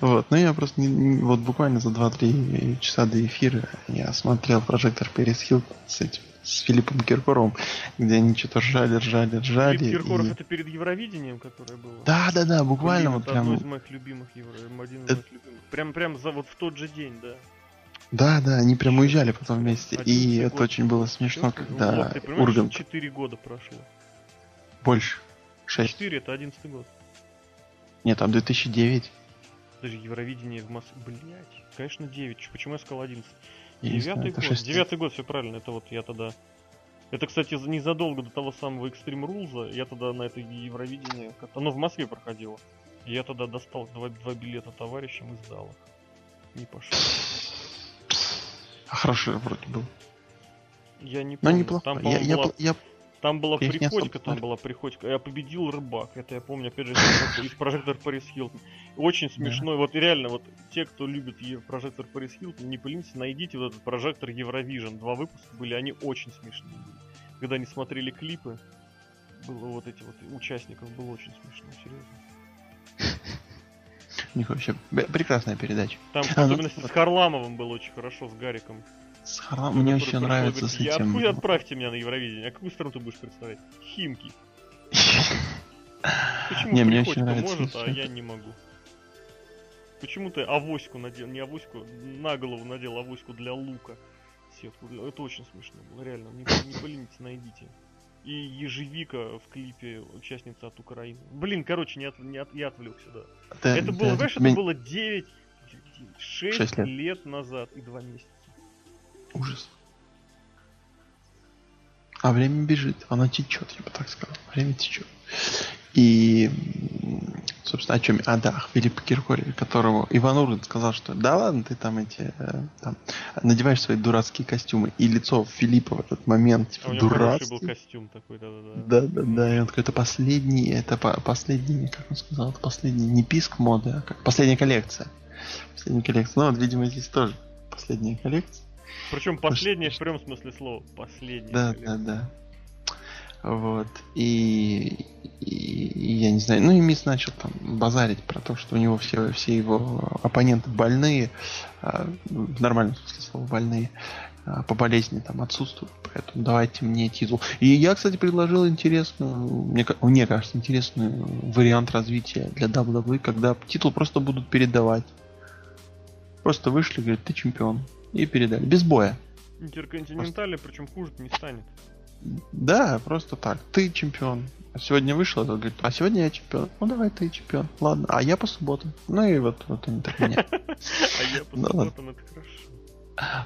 Вот, ну я просто, не, вот буквально за 2-3 часа до эфира я смотрел прожектор Перес Хилтон с этим с Филиппом Киркоровым, где они что-то ржали, ржали, ржали. Филипп Киркоров и... это перед Евровидением, которое было? Да, да, да, буквально Блин, вот прям. Одно из моих любимых Евро... один из это... моих любимых. Прям, прям за вот в тот же день, да. Да, да, они прям уезжали потом вместе. И год. это очень было смешно, когда вот, Ургант... 4 года прошло. Больше. 6. 4 это 11 год. Нет, там 2009. Даже Евровидение в Москве. Блять. Конечно, 9. Почему я сказал 11? Девятый год. Девятый год, все правильно. Это вот я тогда. Это, кстати, незадолго до того самого Extreme Rules, я тогда на это Евровидение, оно в Москве проходило. Я тогда достал два, два билета товарищам и сдал их. Не пошел. А хороший вроде был. Я не помню. Но неплохо. Там, я, я, была... я, там была я Приходько, там была Приходько. Я победил Рыбак. Это я помню, опять же, из прожектор Парис Хилтон. Очень смешной. Вот реально, вот те, кто любит прожектор Парис Хилтон, не пылиньте, найдите вот этот прожектор Евровижн. Два выпуска были, они очень смешные Когда они смотрели клипы, было вот эти вот участников, было очень смешно, серьезно. У них вообще прекрасная передача. Там, а, особенно ну, с Харламовым было очень хорошо, с Гариком. С Харам мне очень нравится с этим. Я, отправьте меня на Евровидение. А какую страну ты будешь представлять? Химки. Почему не, мне очень нравится. может, а я не могу? Почему ты авоську надел, не авоську, на голову надел авоську для лука? Сетку. Это очень смешно было, реально. Не, не поленитесь, найдите. И ежевика в клипе участница от Украины. Блин, короче, не от, не от, я отвлекся, да. да это было, да, знаешь, это было 9, 6, 6 лет. лет назад и 2 месяца. Ужас. А время бежит, оно течет, я бы так сказал. Время течет. И, собственно, о чем? А, да, Филипп Киркорев, которого Иван Ургант сказал, что да ладно, ты там эти, э, там, надеваешь свои дурацкие костюмы. И лицо Филиппа в этот момент, типа, а дурацкий. был костюм такой, да-да-да. Да-да-да, и он такой, это последний, это по последний, как он сказал, это последний, не писк моды, а как последняя коллекция. Последняя коллекция. Ну, вот, видимо, здесь тоже последняя коллекция. Причем последнее в прямом смысле слова. Последнее. Да, да, да. Вот. И, и, и я не знаю. Ну и Мисс начал там базарить про то, что у него все, все его оппоненты больные. А, в нормальном смысле слова больные. а, по болезни там отсутствует, поэтому давайте мне титул. И я, кстати, предложил интересную, мне, мне кажется, интересный вариант развития для WWE, когда титул просто будут передавать. Просто вышли, говорят, ты чемпион. И передали. Без боя. Интерконтинентали, просто... причем хуже не станет. Да, просто так. Ты чемпион. Сегодня вышел, этот говорит, а сегодня я чемпион. Ну давай ты чемпион. Ладно, а я по субботам. Ну и вот, вот они так меня. А я по ну субботам, это хорошо.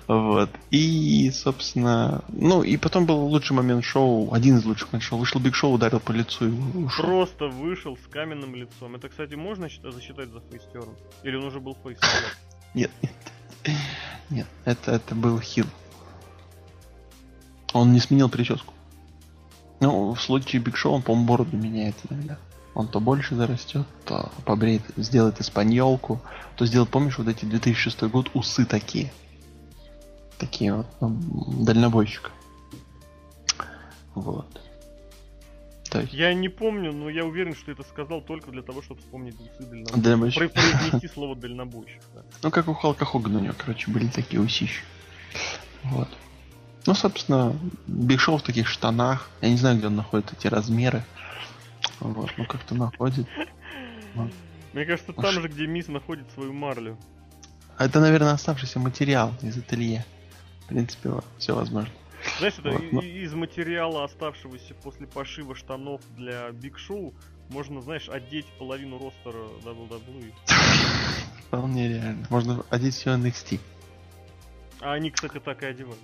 Вот. И, собственно, ну и потом был лучший момент шоу, один из лучших моментов шоу. Вышел Биг Шоу, ударил по лицу и ушел. Просто вышел с каменным лицом. Это, кстати, можно засчитать за face turn? Или он уже был face turn? Нет, нет. Нет, это, это был heel. Он не сменил прическу. Ну, в случае Биг Шоу он, по-моему, бороду меняет иногда. Он то больше зарастет, то побреет, сделает испаньолку, то сделает, помнишь, вот эти 2006 год, усы такие. Такие вот, ну, дальнобойщик. Вот. Так. Я не помню, но я уверен, что это сказал только для того, чтобы вспомнить усы дальнобойщика. дальнобойщик. Произнести слово дальнобойщик. Да. Ну, как у Халка Хогана у него, короче, были такие усищи. Вот. Ну, собственно, Биг Шоу в таких штанах. Я не знаю, где он находит эти размеры. Вот, ну как-то находит. Вот. Мне кажется, там же, где Мисс находит свою марлю. Это, наверное, оставшийся материал из ателье. В принципе, все возможно. Знаешь, это вот, но... из материала, оставшегося после пошива штанов для Биг Шоу, можно, знаешь, одеть половину ростера WWE. Вполне реально. Можно одеть все NXT. А они, кстати, так и одевают.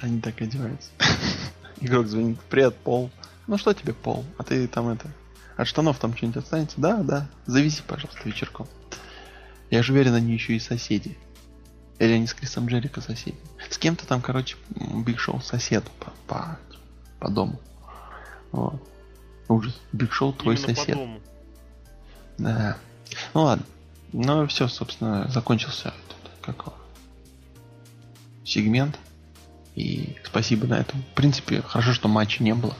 Они так и одеваются. Игрок звонит. Привет, Пол. Ну что тебе, Пол? А ты там это... От штанов там что-нибудь останется? Да, да. Зависи, пожалуйста, вечерком. Я же уверен, они еще и соседи. Или они с Крисом Джерико соседи. С кем-то там, короче, Биг Шоу сосед по, по, по дому. Вот. Ужас. Биг Шоу твой Именно сосед. По дому. Да. Ну ладно. Ну все, собственно, закончился этот, как сегмент. И спасибо на этом. В принципе, хорошо, что матча не было.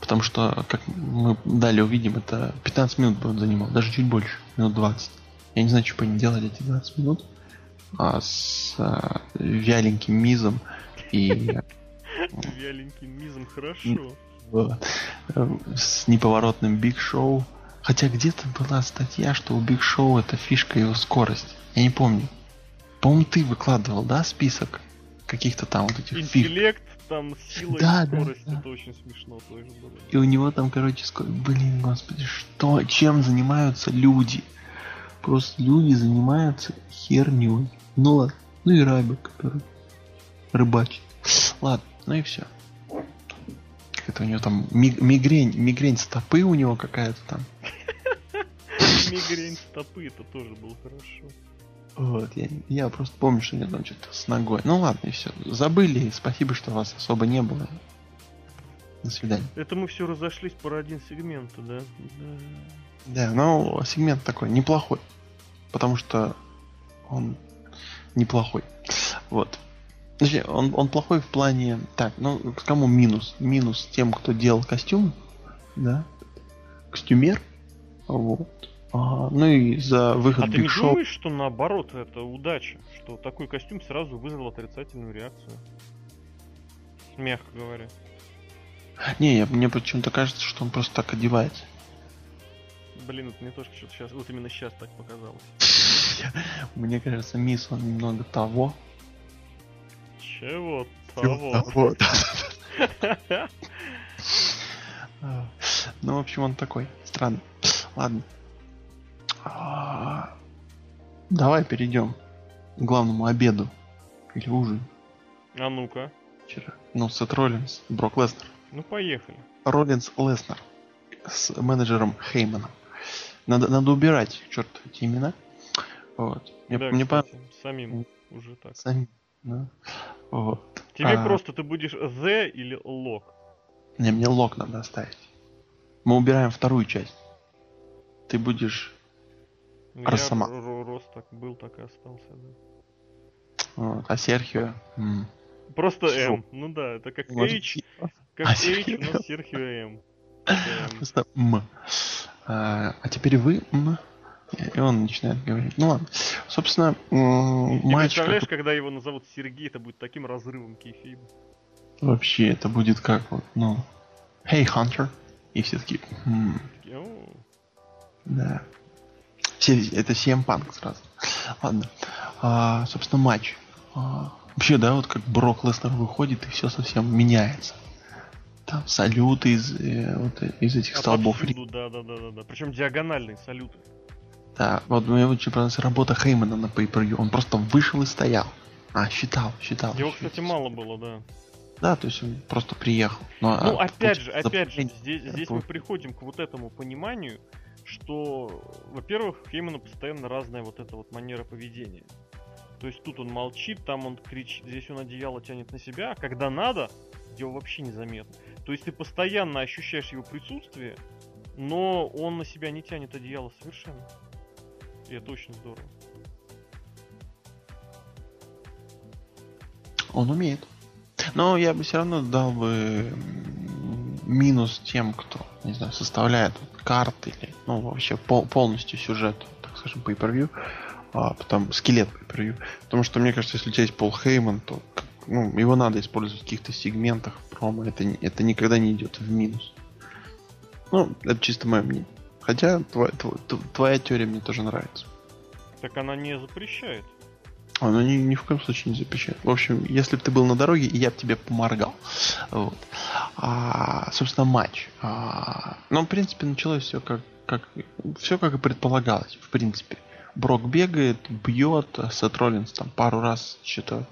Потому что, как мы далее увидим, это 15 минут будет занимал. Даже чуть больше. Минут 20. Я не знаю, что они делали эти 20 минут. А с а, вяленьким мизом и... Вяленьким мизом, хорошо. С неповоротным Биг Шоу. Хотя где-то была статья, что у Биг Шоу это фишка его скорость. Я не помню. По-моему, ты выкладывал, да, список каких-то там вот этих Интеллект, фиг. там сила да, и скорость, да, да. это очень смешно тоже было. И у него там, короче, скорость. Блин, господи, что, чем занимаются люди? Просто люди занимаются херней. Ну ладно. Ну и рабик, который рыбачит. Ладно, ну и все. Это у него там мигрень, мигрень стопы у него какая-то там. Мигрень стопы, это тоже было хорошо. Вот, я, я просто помню, что у меня там что-то с ногой. Ну ладно, и все. Забыли, спасибо, что вас особо не было. До свидания. Это мы все разошлись по один сегменту, да? Да. Да, но сегмент такой неплохой. Потому что он неплохой. Вот. Значит, он, он плохой в плане... Так, ну, кому минус? Минус тем, кто делал костюм, да? Костюмер. Вот. А, ну и за выход А ты не Show... думаешь, что наоборот это удача? Что такой костюм сразу вызвал отрицательную реакцию? Мягко говоря. Не, я, мне почему-то кажется, что он просто так одевается. Блин, это мне тоже что-то сейчас, вот именно сейчас так показалось. Мне кажется, мисс он немного того. Чего того? Ну, в общем, он такой странный. Ладно. А, давай перейдем к главному обеду. Или ужин. А ну-ка. Вчера. Ну, Сет Роллинс, Брок Леснер. Ну, поехали. Роллинс Леснер с менеджером Хейманом. Надо, надо убирать, черт, эти имена. Вот. Мне, да, мне кстати, по... самим уже так. Самим, да. Вот. Тебе а... просто ты будешь The или Лок? Не, мне Лок надо оставить. Мы убираем вторую часть. Ты будешь Росома. Рост так был, так и остался, да. Вот. А Серхио? М. Просто М. Ну да, это как Может, H, как а H, но Серхио М. Просто М. А, а теперь вы М И он начинает говорить. Ну ладно. Собственно, Ты матч... представляешь, когда его назовут Сергей, это будет таким разрывом кейфейба. Вообще, это будет как вот, ну... Hey, Hunter. И все таки хм. Да. Это CM Punk сразу. Ладно. А, собственно, матч. А, вообще, да, вот как Брок Леснер выходит, и все совсем меняется. Там салюты из, э, вот, из этих а столбов. Повсюду, да, да, да, да, да. Причем диагональные салюты. Да, вот мне очень понравилась работа Хеймана на pay Он просто вышел и стоял. А, считал, считал. Его, кстати, мало было, да. Да, то есть он просто приехал. Но, ну, а, опять же, опять же, здесь, здесь мы приходим к вот этому пониманию, что, во-первых, у Хеймана постоянно разная вот эта вот манера поведения. То есть тут он молчит, там он кричит, здесь он одеяло тянет на себя, а когда надо, его вообще незаметно. То есть ты постоянно ощущаешь его присутствие, но он на себя не тянет одеяло совершенно. И это очень здорово. Он умеет. Но я бы все равно дал бы минус тем, кто, не знаю, составляет карты или, ну, вообще пол, полностью сюжет, так скажем, по per а потом скелет по per Потому что, мне кажется, если у тебя есть Пол Хейман, то ну, его надо использовать в каких-то сегментах промо. Это, это никогда не идет в минус. Ну, это чисто мое мнение. Хотя твоя, твоя, твоя теория мне тоже нравится. Так она не запрещает. Она ни, ни в коем случае не запрещает. В общем, если бы ты был на дороге, я бы тебе поморгал. Вот. А, собственно, матч. А, ну, в принципе, началось все как, как все как и предполагалось, в принципе. Брок бегает, бьет, Сет Роллинс там пару раз что-то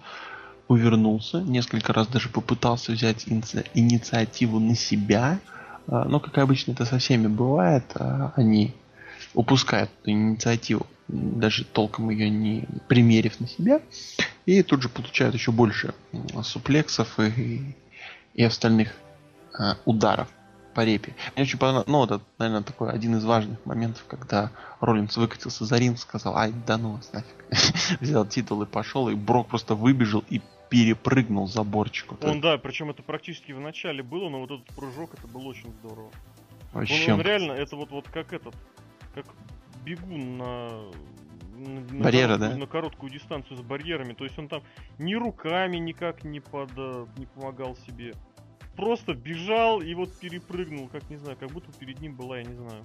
увернулся, несколько раз даже попытался взять иници- инициативу на себя, а, но, как обычно это со всеми бывает, а, они упускают эту инициативу, даже толком ее не примерив на себя, и тут же получают еще больше суплексов и, и остальных э, ударов по репе. Мне очень понравилось, ну, это, наверное, такой один из важных моментов, когда Роллинс выкатился за ринг, сказал, ай, да ну вас нафиг. Взял титул и пошел, и Брок просто выбежал и перепрыгнул заборчик. Вот он, да, причем это практически в начале было, но вот этот прыжок, это было очень здорово. Вообще. Он, он реально, это вот, вот как этот, как бегун на на, Барьера, на, да? на короткую дистанцию с барьерами. То есть он там ни руками никак не, под, не помогал себе. Просто бежал и вот перепрыгнул, как не знаю, как будто перед ним была, я не знаю.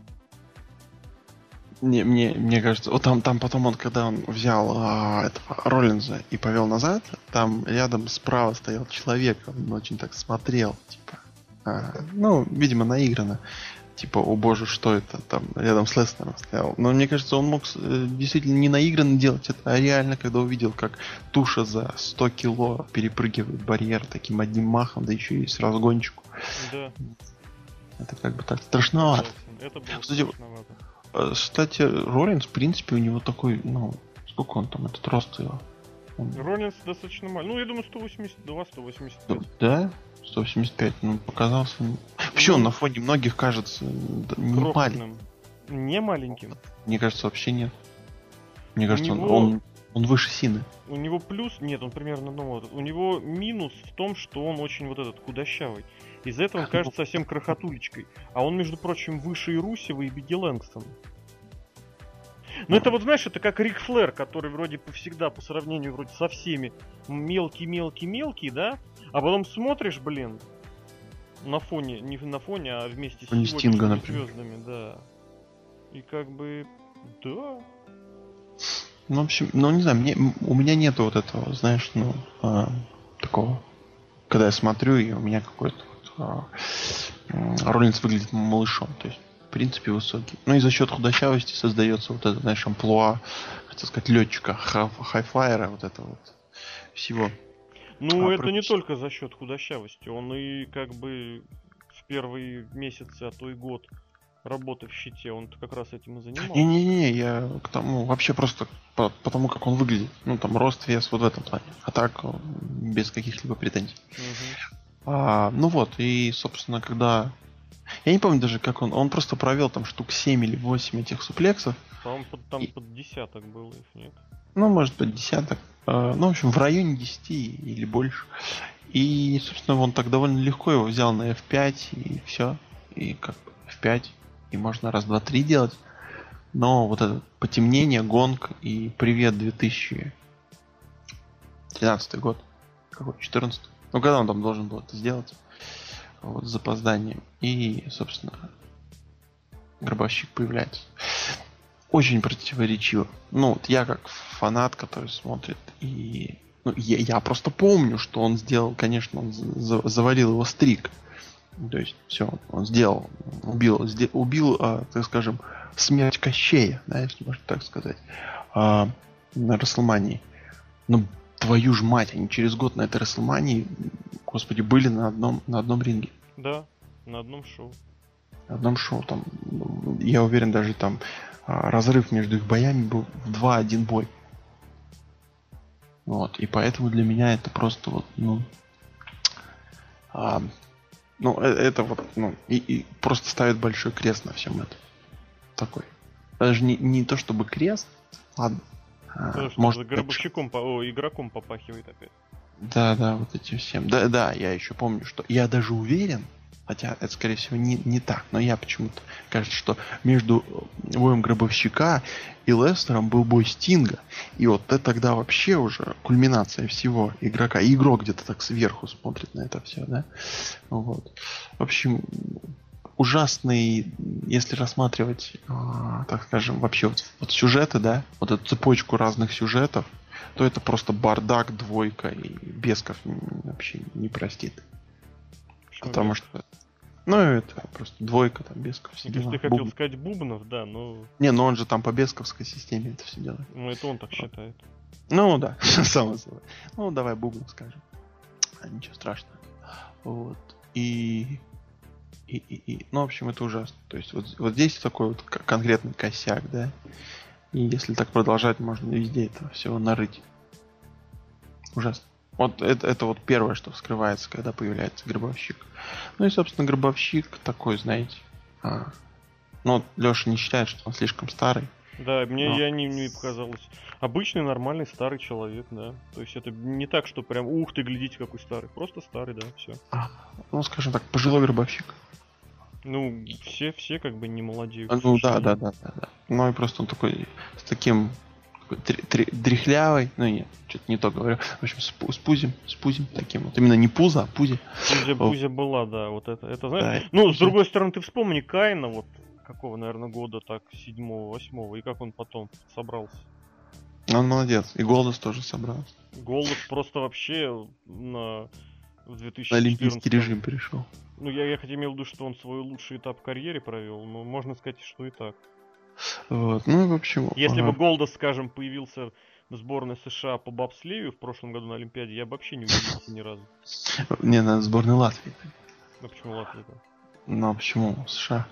Не, мне, мне кажется, вот там, там потом он, когда он взял а, этого Роллинза и повел назад, там рядом справа стоял человек, он очень так смотрел, типа, а, ну, видимо, наиграно типа, о боже, что это, там, рядом с Леснером стоял. Но мне кажется, он мог э, действительно не наигранно делать это, а реально, когда увидел, как туша за 100 кило перепрыгивает барьер таким одним махом, да еще и с разгончику. Да. Это как бы так страшновато. Это было кстати, страшновато. Э, кстати, Роллинс, в принципе, у него такой, ну, сколько он там, этот рост его? Он... Роллинс достаточно маленький. Ну, я думаю, 182, 185. Да? 185, ну, показался... Вообще он на фоне многих кажется не маленьким. Не маленьким? Мне кажется, вообще нет. Мне кажется, него... он, он, он выше Сины. У него плюс... Нет, он примерно, ну вот. У него минус в том, что он очень вот этот худощавый. Из-за этого он кажется совсем крохотулечкой. А он, между прочим, выше и Русева, и Бигги Лэнгстона. Ну это вот, знаешь, это как Рик Флэр, который вроде всегда по сравнению вроде со всеми мелкий-мелкий-мелкий, да? А потом смотришь, блин, на фоне, не на фоне, а вместе с Стинга, например. звездами, да. И как бы, да. Ну, в общем, ну не знаю, мне, у меня нету вот этого, знаешь, ну, а, такого, когда я смотрю, и у меня какой-то вот, а, Роллинс выглядит малышом, то есть принципе, высокий. Ну и за счет худощавости создается вот это, знаешь, амплуа, хотел сказать, летчика, хайфлайера, вот это вот всего. Ну, а, это не только за счет худощавости, он и как бы в первые месяцы, а то и год работы в щите, он как раз этим и занимался. Не-не-не, я к тому, вообще просто по, по тому, как он выглядит. Ну, там, рост, вес, вот в этом плане. А так, без каких-либо претензий. Угу. А, ну вот, и, собственно, когда я не помню даже, как он. Он просто провел там штук 7 или 8 этих суплексов. По-моему, под, там и... под десяток было их, нет? Ну, может, под десяток. А, ну, в общем, в районе 10 или больше. И, собственно, он так довольно легко его взял на F5 и все. И как F5. И можно раз, два, три делать. Но вот это потемнение, гонг и привет 2013 год. Какой? 14 Ну, когда он там должен был это сделать? Вот, с запозданием. И, собственно, гробовщик появляется. Очень противоречиво. Ну, вот я как фанат, который смотрит, и ну, я, я просто помню, что он сделал, конечно, он за, завалил его стрик. То есть, все, он сделал, убил, сде, убил, а, так скажем, смерть Кощея, да, если можно так сказать, а, на Расселмании. Но ну, твою ж мать, они через год на этой Расселмании, господи, были на одном, на одном ринге. Да, на одном шоу. На одном шоу там, я уверен, даже там а, разрыв между их боями был в 2-1 бой. Вот, и поэтому для меня это просто вот, ну, а, ну, э, это вот, ну, и, и просто ставит большой крест на всем этом. Такой. Даже не, не то чтобы крест, ладно. А, может, гробовщиком, по, о, игроком попахивает опять. Да, да, вот этим всем. Да, да, я еще помню, что я даже уверен, Хотя это, скорее всего, не, не так. Но я почему-то кажется, что между боем Гробовщика и Лестером был бой Стинга. И вот это тогда вообще уже кульминация всего игрока. И игрок где-то так сверху смотрит на это все, да? Вот. В общем, ужасный, если рассматривать, а, так скажем, вообще вот, вот сюжеты, да, вот эту цепочку разных сюжетов, то это просто бардак, двойка, и Бесков вообще не простит. Потому что ну, это просто двойка там, Бесков, все дела. Ты хотел Буб... сказать Бубнов, да, но... Не, но он же там по Бесковской системе это все делает. Ну, это он так считает. Ну, да, само собой. Ну, давай Бубнов скажем. А, ничего страшного. Вот. И... И, и, и... Ну, в общем, это ужасно. То есть, вот, вот здесь такой вот конкретный косяк, да. И если так продолжать, можно везде этого всего нарыть. Ужасно. Вот это, это вот первое, что вскрывается, когда появляется гробовщик. Ну и, собственно, гробовщик такой, знаете. А, ну, Леша не считает, что он слишком старый. Да, мне но... я не, не показалось. Обычный нормальный старый человек, да. То есть это не так, что прям ух ты, глядите, какой старый. Просто старый, да, все. А, ну, скажем так, пожилой гробовщик. Ну, все, все как бы не молодеют. Ну да, да, да, да, да. Ну и просто он такой с таким дряхлявый, ну нет, что-то не то говорю. В общем, с, с пузем, с пузем таким вот. Именно не пузо, а пузи. Пузя, пузя была, да, вот это, это знаешь. Да, ну, с другой стороны, ты вспомни Кайна, вот какого, наверное, года, так, седьмого, восьмого, и как он потом собрался. Он молодец. И Голдос тоже собрался. Голдос просто вообще на в 2014... На олимпийский режим перешел. Ну, я, я хотя имел в виду, что он свой лучший этап карьеры провел, но можно сказать, что и так. Вот. Ну, в общем... Если ага. бы Голдос, скажем, появился в сборной США по бобслею в прошлом году на Олимпиаде, я бы вообще не удивился ни разу. Не, на сборной Латвии. Ну почему Латвия-то? Ну а почему США?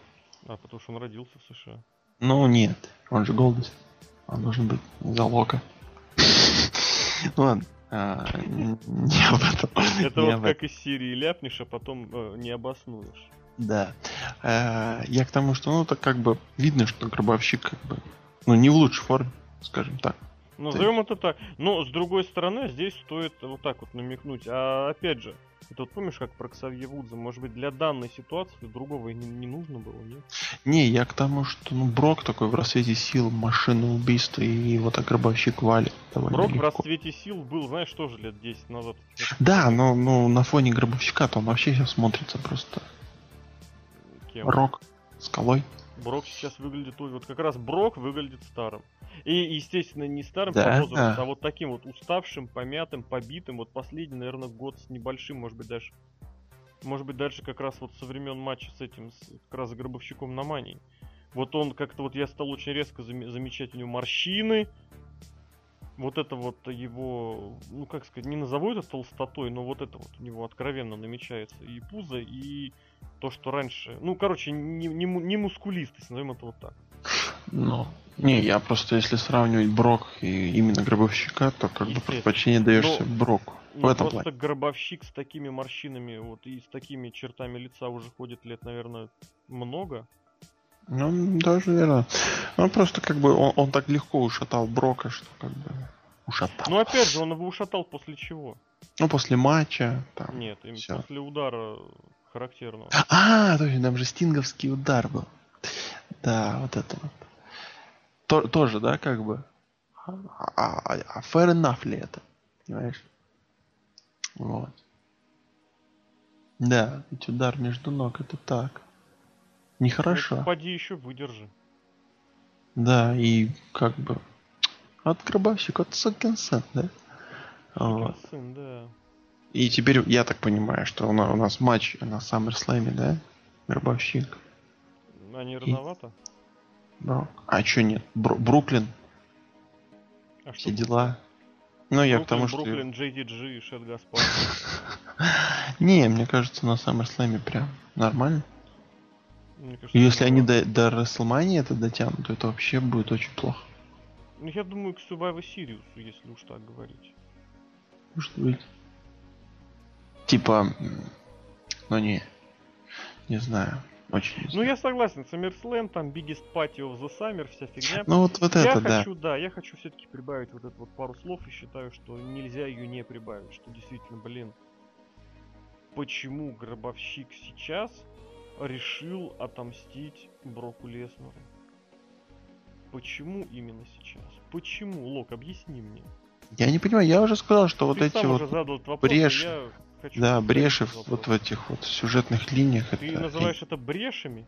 А, потому что он родился в США. Ну нет, он же Голдос. Он должен быть залога. Ну ладно. А, не об этом. Это вот как из Сирии ляпнешь, а потом э, не обоснуешь. Да. Э, я к тому, что, ну, так как бы видно, что гробовщик как бы, ну, не в лучшей форме, скажем так. Назовем это так. Но, с другой стороны, здесь стоит вот так вот намекнуть. А опять же, ты вот помнишь, как про Ксавье Вудза? Может быть, для данной ситуации другого и не, не нужно было, нет? Не, я к тому, что ну, Брок такой в рассвете сил, машина убийства, и его так гробовщик валит. Брок легко. в расцвете сил был, знаешь, тоже лет 10 назад. Да, но ну, на фоне гробовщика-то он вообще сейчас смотрится просто Кем? Рок. Скалой. Брок сейчас выглядит... Вот как раз Брок выглядит старым. И, естественно, не старым да, по возрасту, а вот таким вот уставшим, помятым, побитым. Вот последний, наверное, год с небольшим, может быть, даже... Может быть, дальше как раз вот со времен матча с этим, с, как раз с Гробовщиком на Мании. Вот он как-то вот я стал очень резко зам- замечать у него морщины, вот это вот его, ну как сказать, не назову это толстотой, но вот это вот у него откровенно намечается и пузо, и то, что раньше, ну короче, не, не, не мускулистость, назовем это вот так. Ну, не, я просто если сравнивать Брок и именно Гробовщика, то как бы предпочтение даешься но, Броку. В этом просто плане. Гробовщик с такими морщинами вот и с такими чертами лица уже ходит лет, наверное, много. Ну, даже верно. Ну, просто как бы он, он так легко ушатал Брока, что как бы ушатал. Ну, опять же, он его ушатал после чего? Ну, после матча. Там, Нет, им после удара характерного. А, точно, там же стинговский удар был. Да, вот это вот. То, тоже, да, как бы? А, а, а fair enough ли это? Понимаешь? Вот. Да, ведь удар между ног это так. Нехорошо. Ну, поди еще выдержи. Да, и как бы от гробовщик, от сукин сын, да? Вот. Сын, да. И теперь я так понимаю, что у нас, у нас матч на SummerSlam, да? Гробовщик. А не рановато? И... Бро... А что нет? Бр... Бруклин. А Все что? дела. Ну, Бруклин, я к тому, что... Бруклин, JDG и Шет Гаспар. Не, мне кажется, на SummerSlam прям нормально. Кажется, Если они до, до WrestleMania это дотянут, то это вообще будет очень плохо. Ну, я думаю, к Survivor Series, если уж так говорить. Может быть. Типа, ну не, не знаю. Очень Ну, я согласен, SummerSlam, там Biggest Party of the Summer, вся фигня. Ну, вот, вот я это, хочу, да. да. я хочу все-таки прибавить вот это вот пару слов и считаю, что нельзя ее не прибавить, что действительно, блин, почему Гробовщик сейчас решил отомстить Броку Леснеру? Почему именно сейчас? Почему, Лок, объясни мне. Я не понимаю, я уже сказал, что Ты вот эти вот вопрос, брешь, да, бреши вот в этих вот сюжетных линиях. Ты это... называешь это брешами?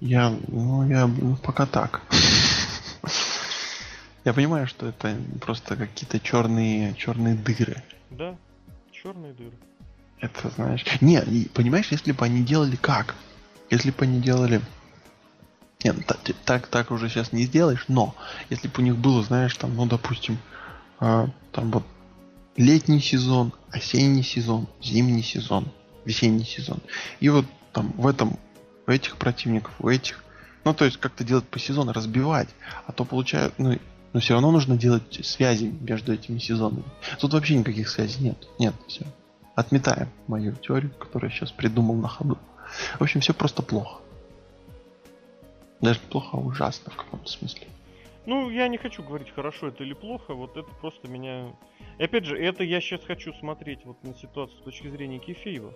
Я, ну, я ну, пока так. Я понимаю, что это просто какие-то черные, черные дыры. Да, черные дыры. Это знаешь. Не, понимаешь, если бы они делали как? Если бы они делали. Нет, так, так, так уже сейчас не сделаешь, но если бы у них было, знаешь, там, ну, допустим, а, там вот летний сезон, осенний сезон, зимний сезон, весенний сезон. И вот там в этом, у этих противников, у этих, ну то есть как-то делать по сезону, разбивать, а то получают, ну, но все равно нужно делать связи между этими сезонами. Тут вообще никаких связей нет. Нет, все. Отметаем мою теорию, которую я сейчас придумал на ходу. В общем, все просто плохо. Даже плохо, а ужасно в каком-то смысле. Ну, я не хочу говорить, хорошо это или плохо, вот это просто меня... И опять же, это я сейчас хочу смотреть вот на ситуацию с точки зрения Кефиева.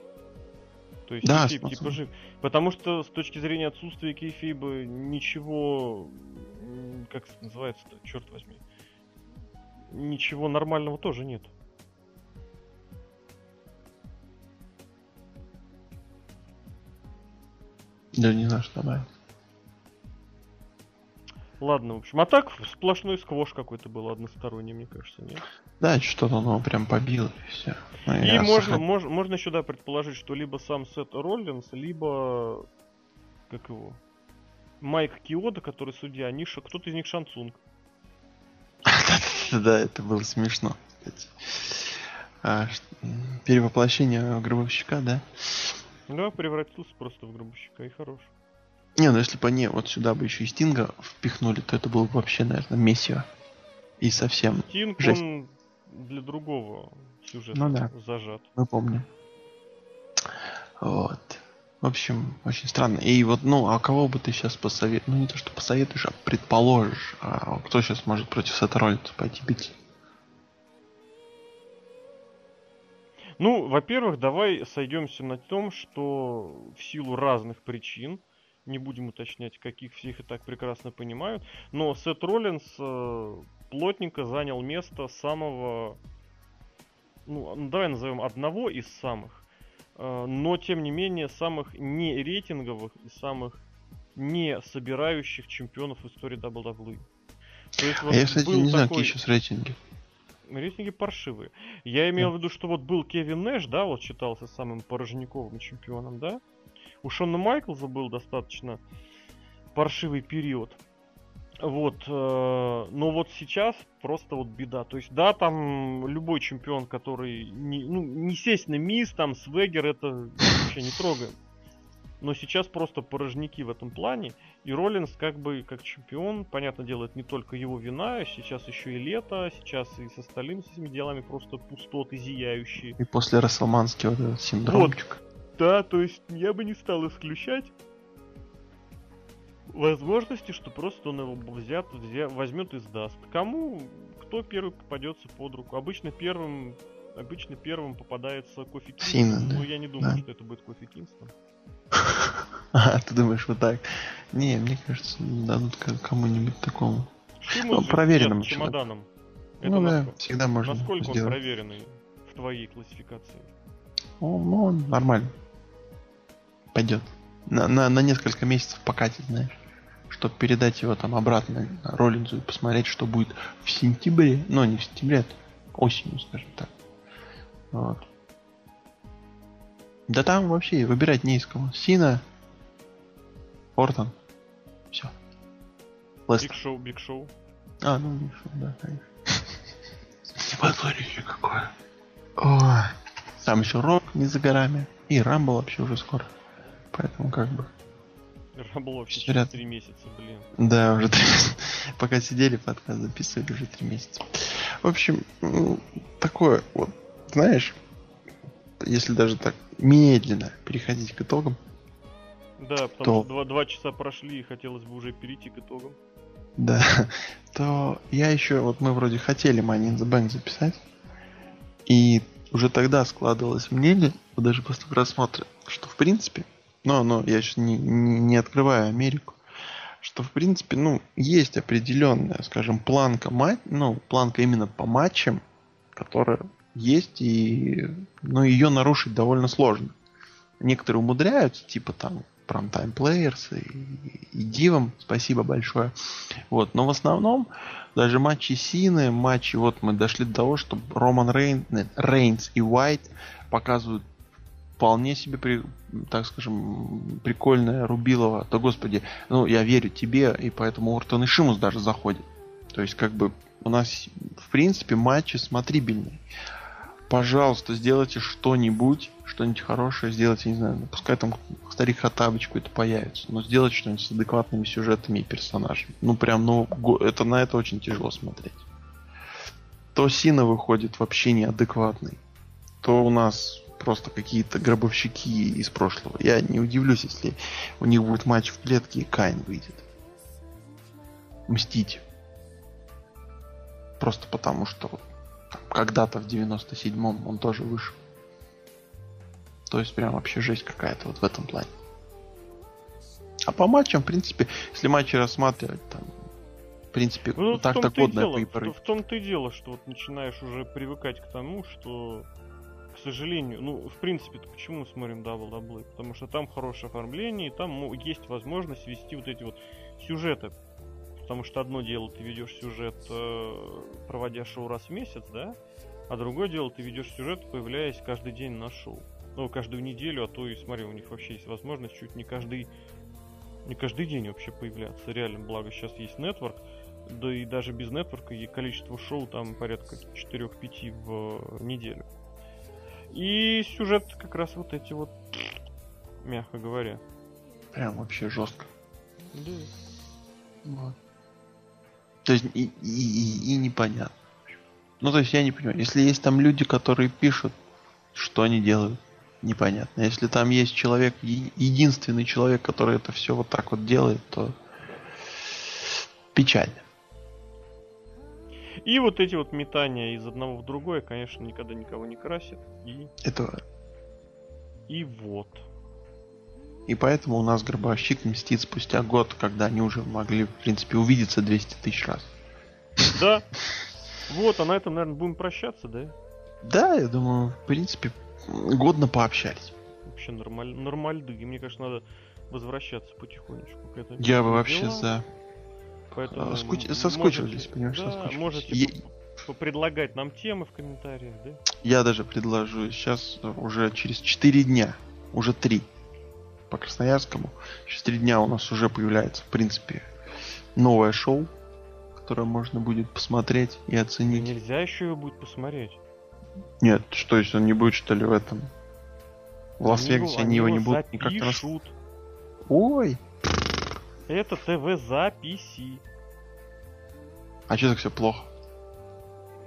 То есть да, Кефиев типа жив. Потому что с точки зрения отсутствия Кейфиба ничего... Как называется-то, черт возьми. Ничего нормального тоже нет. Да не знаю, что добавить. Ладно, в общем. А так сплошной сквош какой-то был односторонний, мне кажется, нет? Да, что-то оно прям побило и все. Ну, и можно, сохран... мож, можно сюда предположить, что либо сам Сет Роллинс, либо как его? Майк Киода, который судья, они кто-то из них Шансунг. Да, это было смешно, кстати. А, перевоплощение гробовщика, да? Да, превратился просто в гробовщика и хорош. Не, ну если бы они вот сюда бы еще и Стинга впихнули, то это было бы вообще, наверное, мессия. И совсем Стинг, жесть. он для другого сюжета ну, да. зажат. Мы помним. Вот. В общем, очень странно. И вот, ну, а кого бы ты сейчас посоветуешь? Ну, не то, что посоветуешь, а предположишь. А кто сейчас может против Сета Роллинса пойти биться? Ну, во-первых, давай сойдемся на том, что в силу разных причин не будем уточнять, каких всех и так прекрасно понимают, но Сет Роллинс э, плотненько занял место самого, ну, давай назовем одного из самых, э, но тем не менее самых не рейтинговых и самых не собирающих чемпионов в истории WWE. То есть, вот а я, кстати, не знаю, такой... какие сейчас рейтинги. Рейтинги паршивые. Я имел в виду, что вот был Кевин Нэш, да, вот считался самым порожниковым чемпионом, да? У Шона Майклза был достаточно паршивый период. Вот, э, но вот сейчас просто вот беда. То есть, да, там любой чемпион, который, не, ну, естественно, Мисс, там, Свегер, это вообще не трогаем. Но сейчас просто порожники в этом плане. И Роллинс как бы как чемпион, понятно дело, это не только его вина, сейчас еще и лето, сейчас и с остальными с этими делами просто пустоты зияющие. И после Расселманского вот этот синдромчик. Вот. Да, то есть я бы не стал исключать возможности, что просто он его взят, взят, возьмет и сдаст. Кому, кто первый попадется под руку? Обычно первым, обычно первым попадается Кофи Кингстон. Но я не думаю, да. что это будет Кофи Кингстон. А, ты думаешь вот так? Не, мне кажется, дадут кому-нибудь такому. Ну, проверенному чемоданом. Это ну да, всегда можно Насколько сделать. он проверенный в твоей классификации? О, ну, нормально. Пойдет. На, на, на несколько месяцев покатить, знаешь. Чтобы передать его там обратно Роллинзу и посмотреть, что будет в сентябре. Ну, не в сентябре, а осенью, скажем так. Вот. Да там вообще выбирать не из кого. Сина, Ортон. Все. Биг Шоу, Биг Шоу. А, ну Биг Шоу, да, конечно. Позорище какое. Ой. Там еще Рок не за горами. И Рамбл вообще уже скоро. Поэтому как бы... Рамбл вообще через три месяца, блин. Да, уже три Пока сидели, подкаст записывали уже три месяца. В общем, такое вот, знаешь, если даже так медленно переходить к итогам. Да, потому то... что два, два часа прошли и хотелось бы уже перейти к итогам. Да, то я еще, вот мы вроде хотели Money in the Bank записать, и уже тогда складывалось мнение, даже после просмотра, что в принципе, но, но я сейчас не, не, не открываю Америку, что в принципе, ну, есть определенная, скажем, планка мат, ну, планка именно по матчам, которая есть, и ну, ее нарушить довольно сложно. Некоторые умудряются, типа там Primetime Players и, и Дивам, спасибо большое. Вот, но в основном даже матчи Сины, матчи, вот мы дошли до того, что Роман Рейн, Рейнс и Уайт показывают вполне себе, при, так скажем, прикольное Рубилова. Да господи, ну я верю тебе, и поэтому Ортон и Шимус даже заходит. То есть как бы у нас в принципе матчи смотрибельные пожалуйста, сделайте что-нибудь, что-нибудь хорошее, сделайте, не знаю, ну, пускай там старик Хатабыч какой-то появится, но сделайте что-нибудь с адекватными сюжетами и персонажами. Ну, прям, ну, это на это очень тяжело смотреть. То Сина выходит вообще неадекватный, то у нас просто какие-то гробовщики из прошлого. Я не удивлюсь, если у них будет матч в клетке и Кайн выйдет. Мстить. Просто потому что вот когда-то в 97-м он тоже вышел. То есть прям вообще жесть какая-то вот в этом плане. А по матчам, в принципе, если матчи рассматривать, там, в принципе, ну, так так годное В том-то и дело, что вот начинаешь уже привыкать к тому, что, сожалению, ну, в принципе, почему мы смотрим Double Double? Потому что там хорошее оформление, и там ну, есть возможность вести вот эти вот сюжеты Потому что одно дело ты ведешь сюжет, э, проводя шоу раз в месяц, да? А другое дело ты ведешь сюжет, появляясь каждый день на шоу. Ну, каждую неделю, а то и смотри, у них вообще есть возможность чуть не каждый не каждый день вообще появляться. Реально, благо сейчас есть нетворк. Да и даже без нетворка и количество шоу там порядка 4-5 в неделю. И сюжет как раз вот эти вот, мягко говоря. Прям вообще жестко. Да. Вот. То есть и, и, и, и непонятно. Ну, то есть я не понимаю. Если есть там люди, которые пишут, что они делают, непонятно. Если там есть человек, единственный человек, который это все вот так вот делает, то печально. И вот эти вот метания из одного в другое, конечно, никогда никого не красит. И... Это... И вот. И поэтому у нас Гробовщик мстит спустя год, когда они уже могли, в принципе, увидеться 200 тысяч раз. Да. Вот, а на этом, наверное, будем прощаться, да? Да, я думаю, в принципе, годно пообщались. Вообще нормаль, нормальды. Мне кажется, надо возвращаться потихонечку к этому. Я бы вообще за. Поэтому Скуч... Соскучились, понимаешь, да, соскучились. Можете я... предлагать нам темы в комментариях, да? Я даже предложу сейчас уже через 4 дня, уже 3 по Красноярскому. Через три дня у нас уже появляется, в принципе, новое шоу, которое можно будет посмотреть и оценить. Нельзя еще его будет посмотреть. Нет, что если он не будет, что ли, в этом? В Лас-Вегасе они, они его не будут никак. Ой! Это ТВ-записи. А что так все плохо?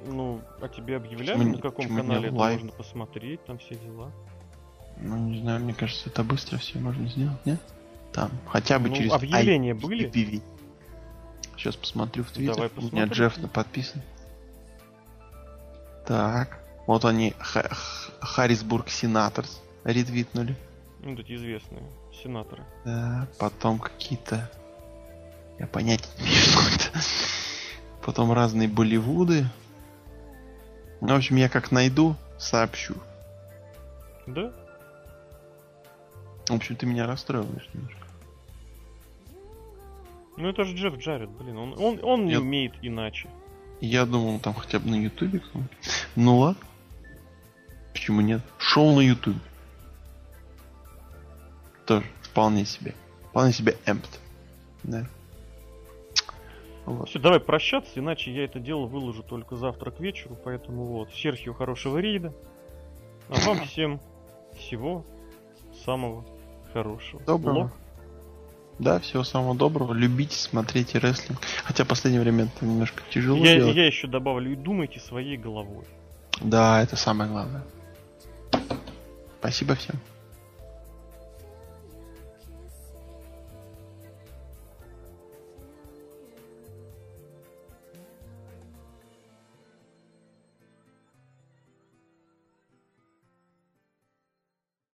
Ну, а тебе объявляли, почему, на каком канале это можно посмотреть, там все дела? Ну, не знаю, мне кажется, это быстро все можно сделать, нет? Там, хотя бы ну, через объявления были? IPV. Сейчас посмотрю в Твиттер. У меня Джефф на подписан. Так. Вот они, Харрисбург Сенаторс ретвитнули. Вот эти известные сенаторы. Да, потом какие-то... Я понять не имею Потом разные Болливуды. Ну, в общем, я как найду, сообщу. Да? В общем, ты меня расстраиваешь немножко. Ну это же Джефф Джаред, блин, он, он, он не я... умеет иначе. Я думал, там хотя бы на Ютубе. Ну ладно. Почему нет? Шоу на Ютубе. Тоже вполне себе. Вполне себе эмпт. Да. Вот. Все, давай прощаться, иначе я это дело выложу только завтра к вечеру, поэтому вот. Серхио хорошего рейда. А вам всем всего самого хорошего. Доброго. Лох. Да, всего самого доброго. Любите, смотрите рестлинг. Хотя в последнее время это немножко тяжело я, делать. Я еще добавлю, и думайте своей головой. Да, это самое главное. Спасибо всем.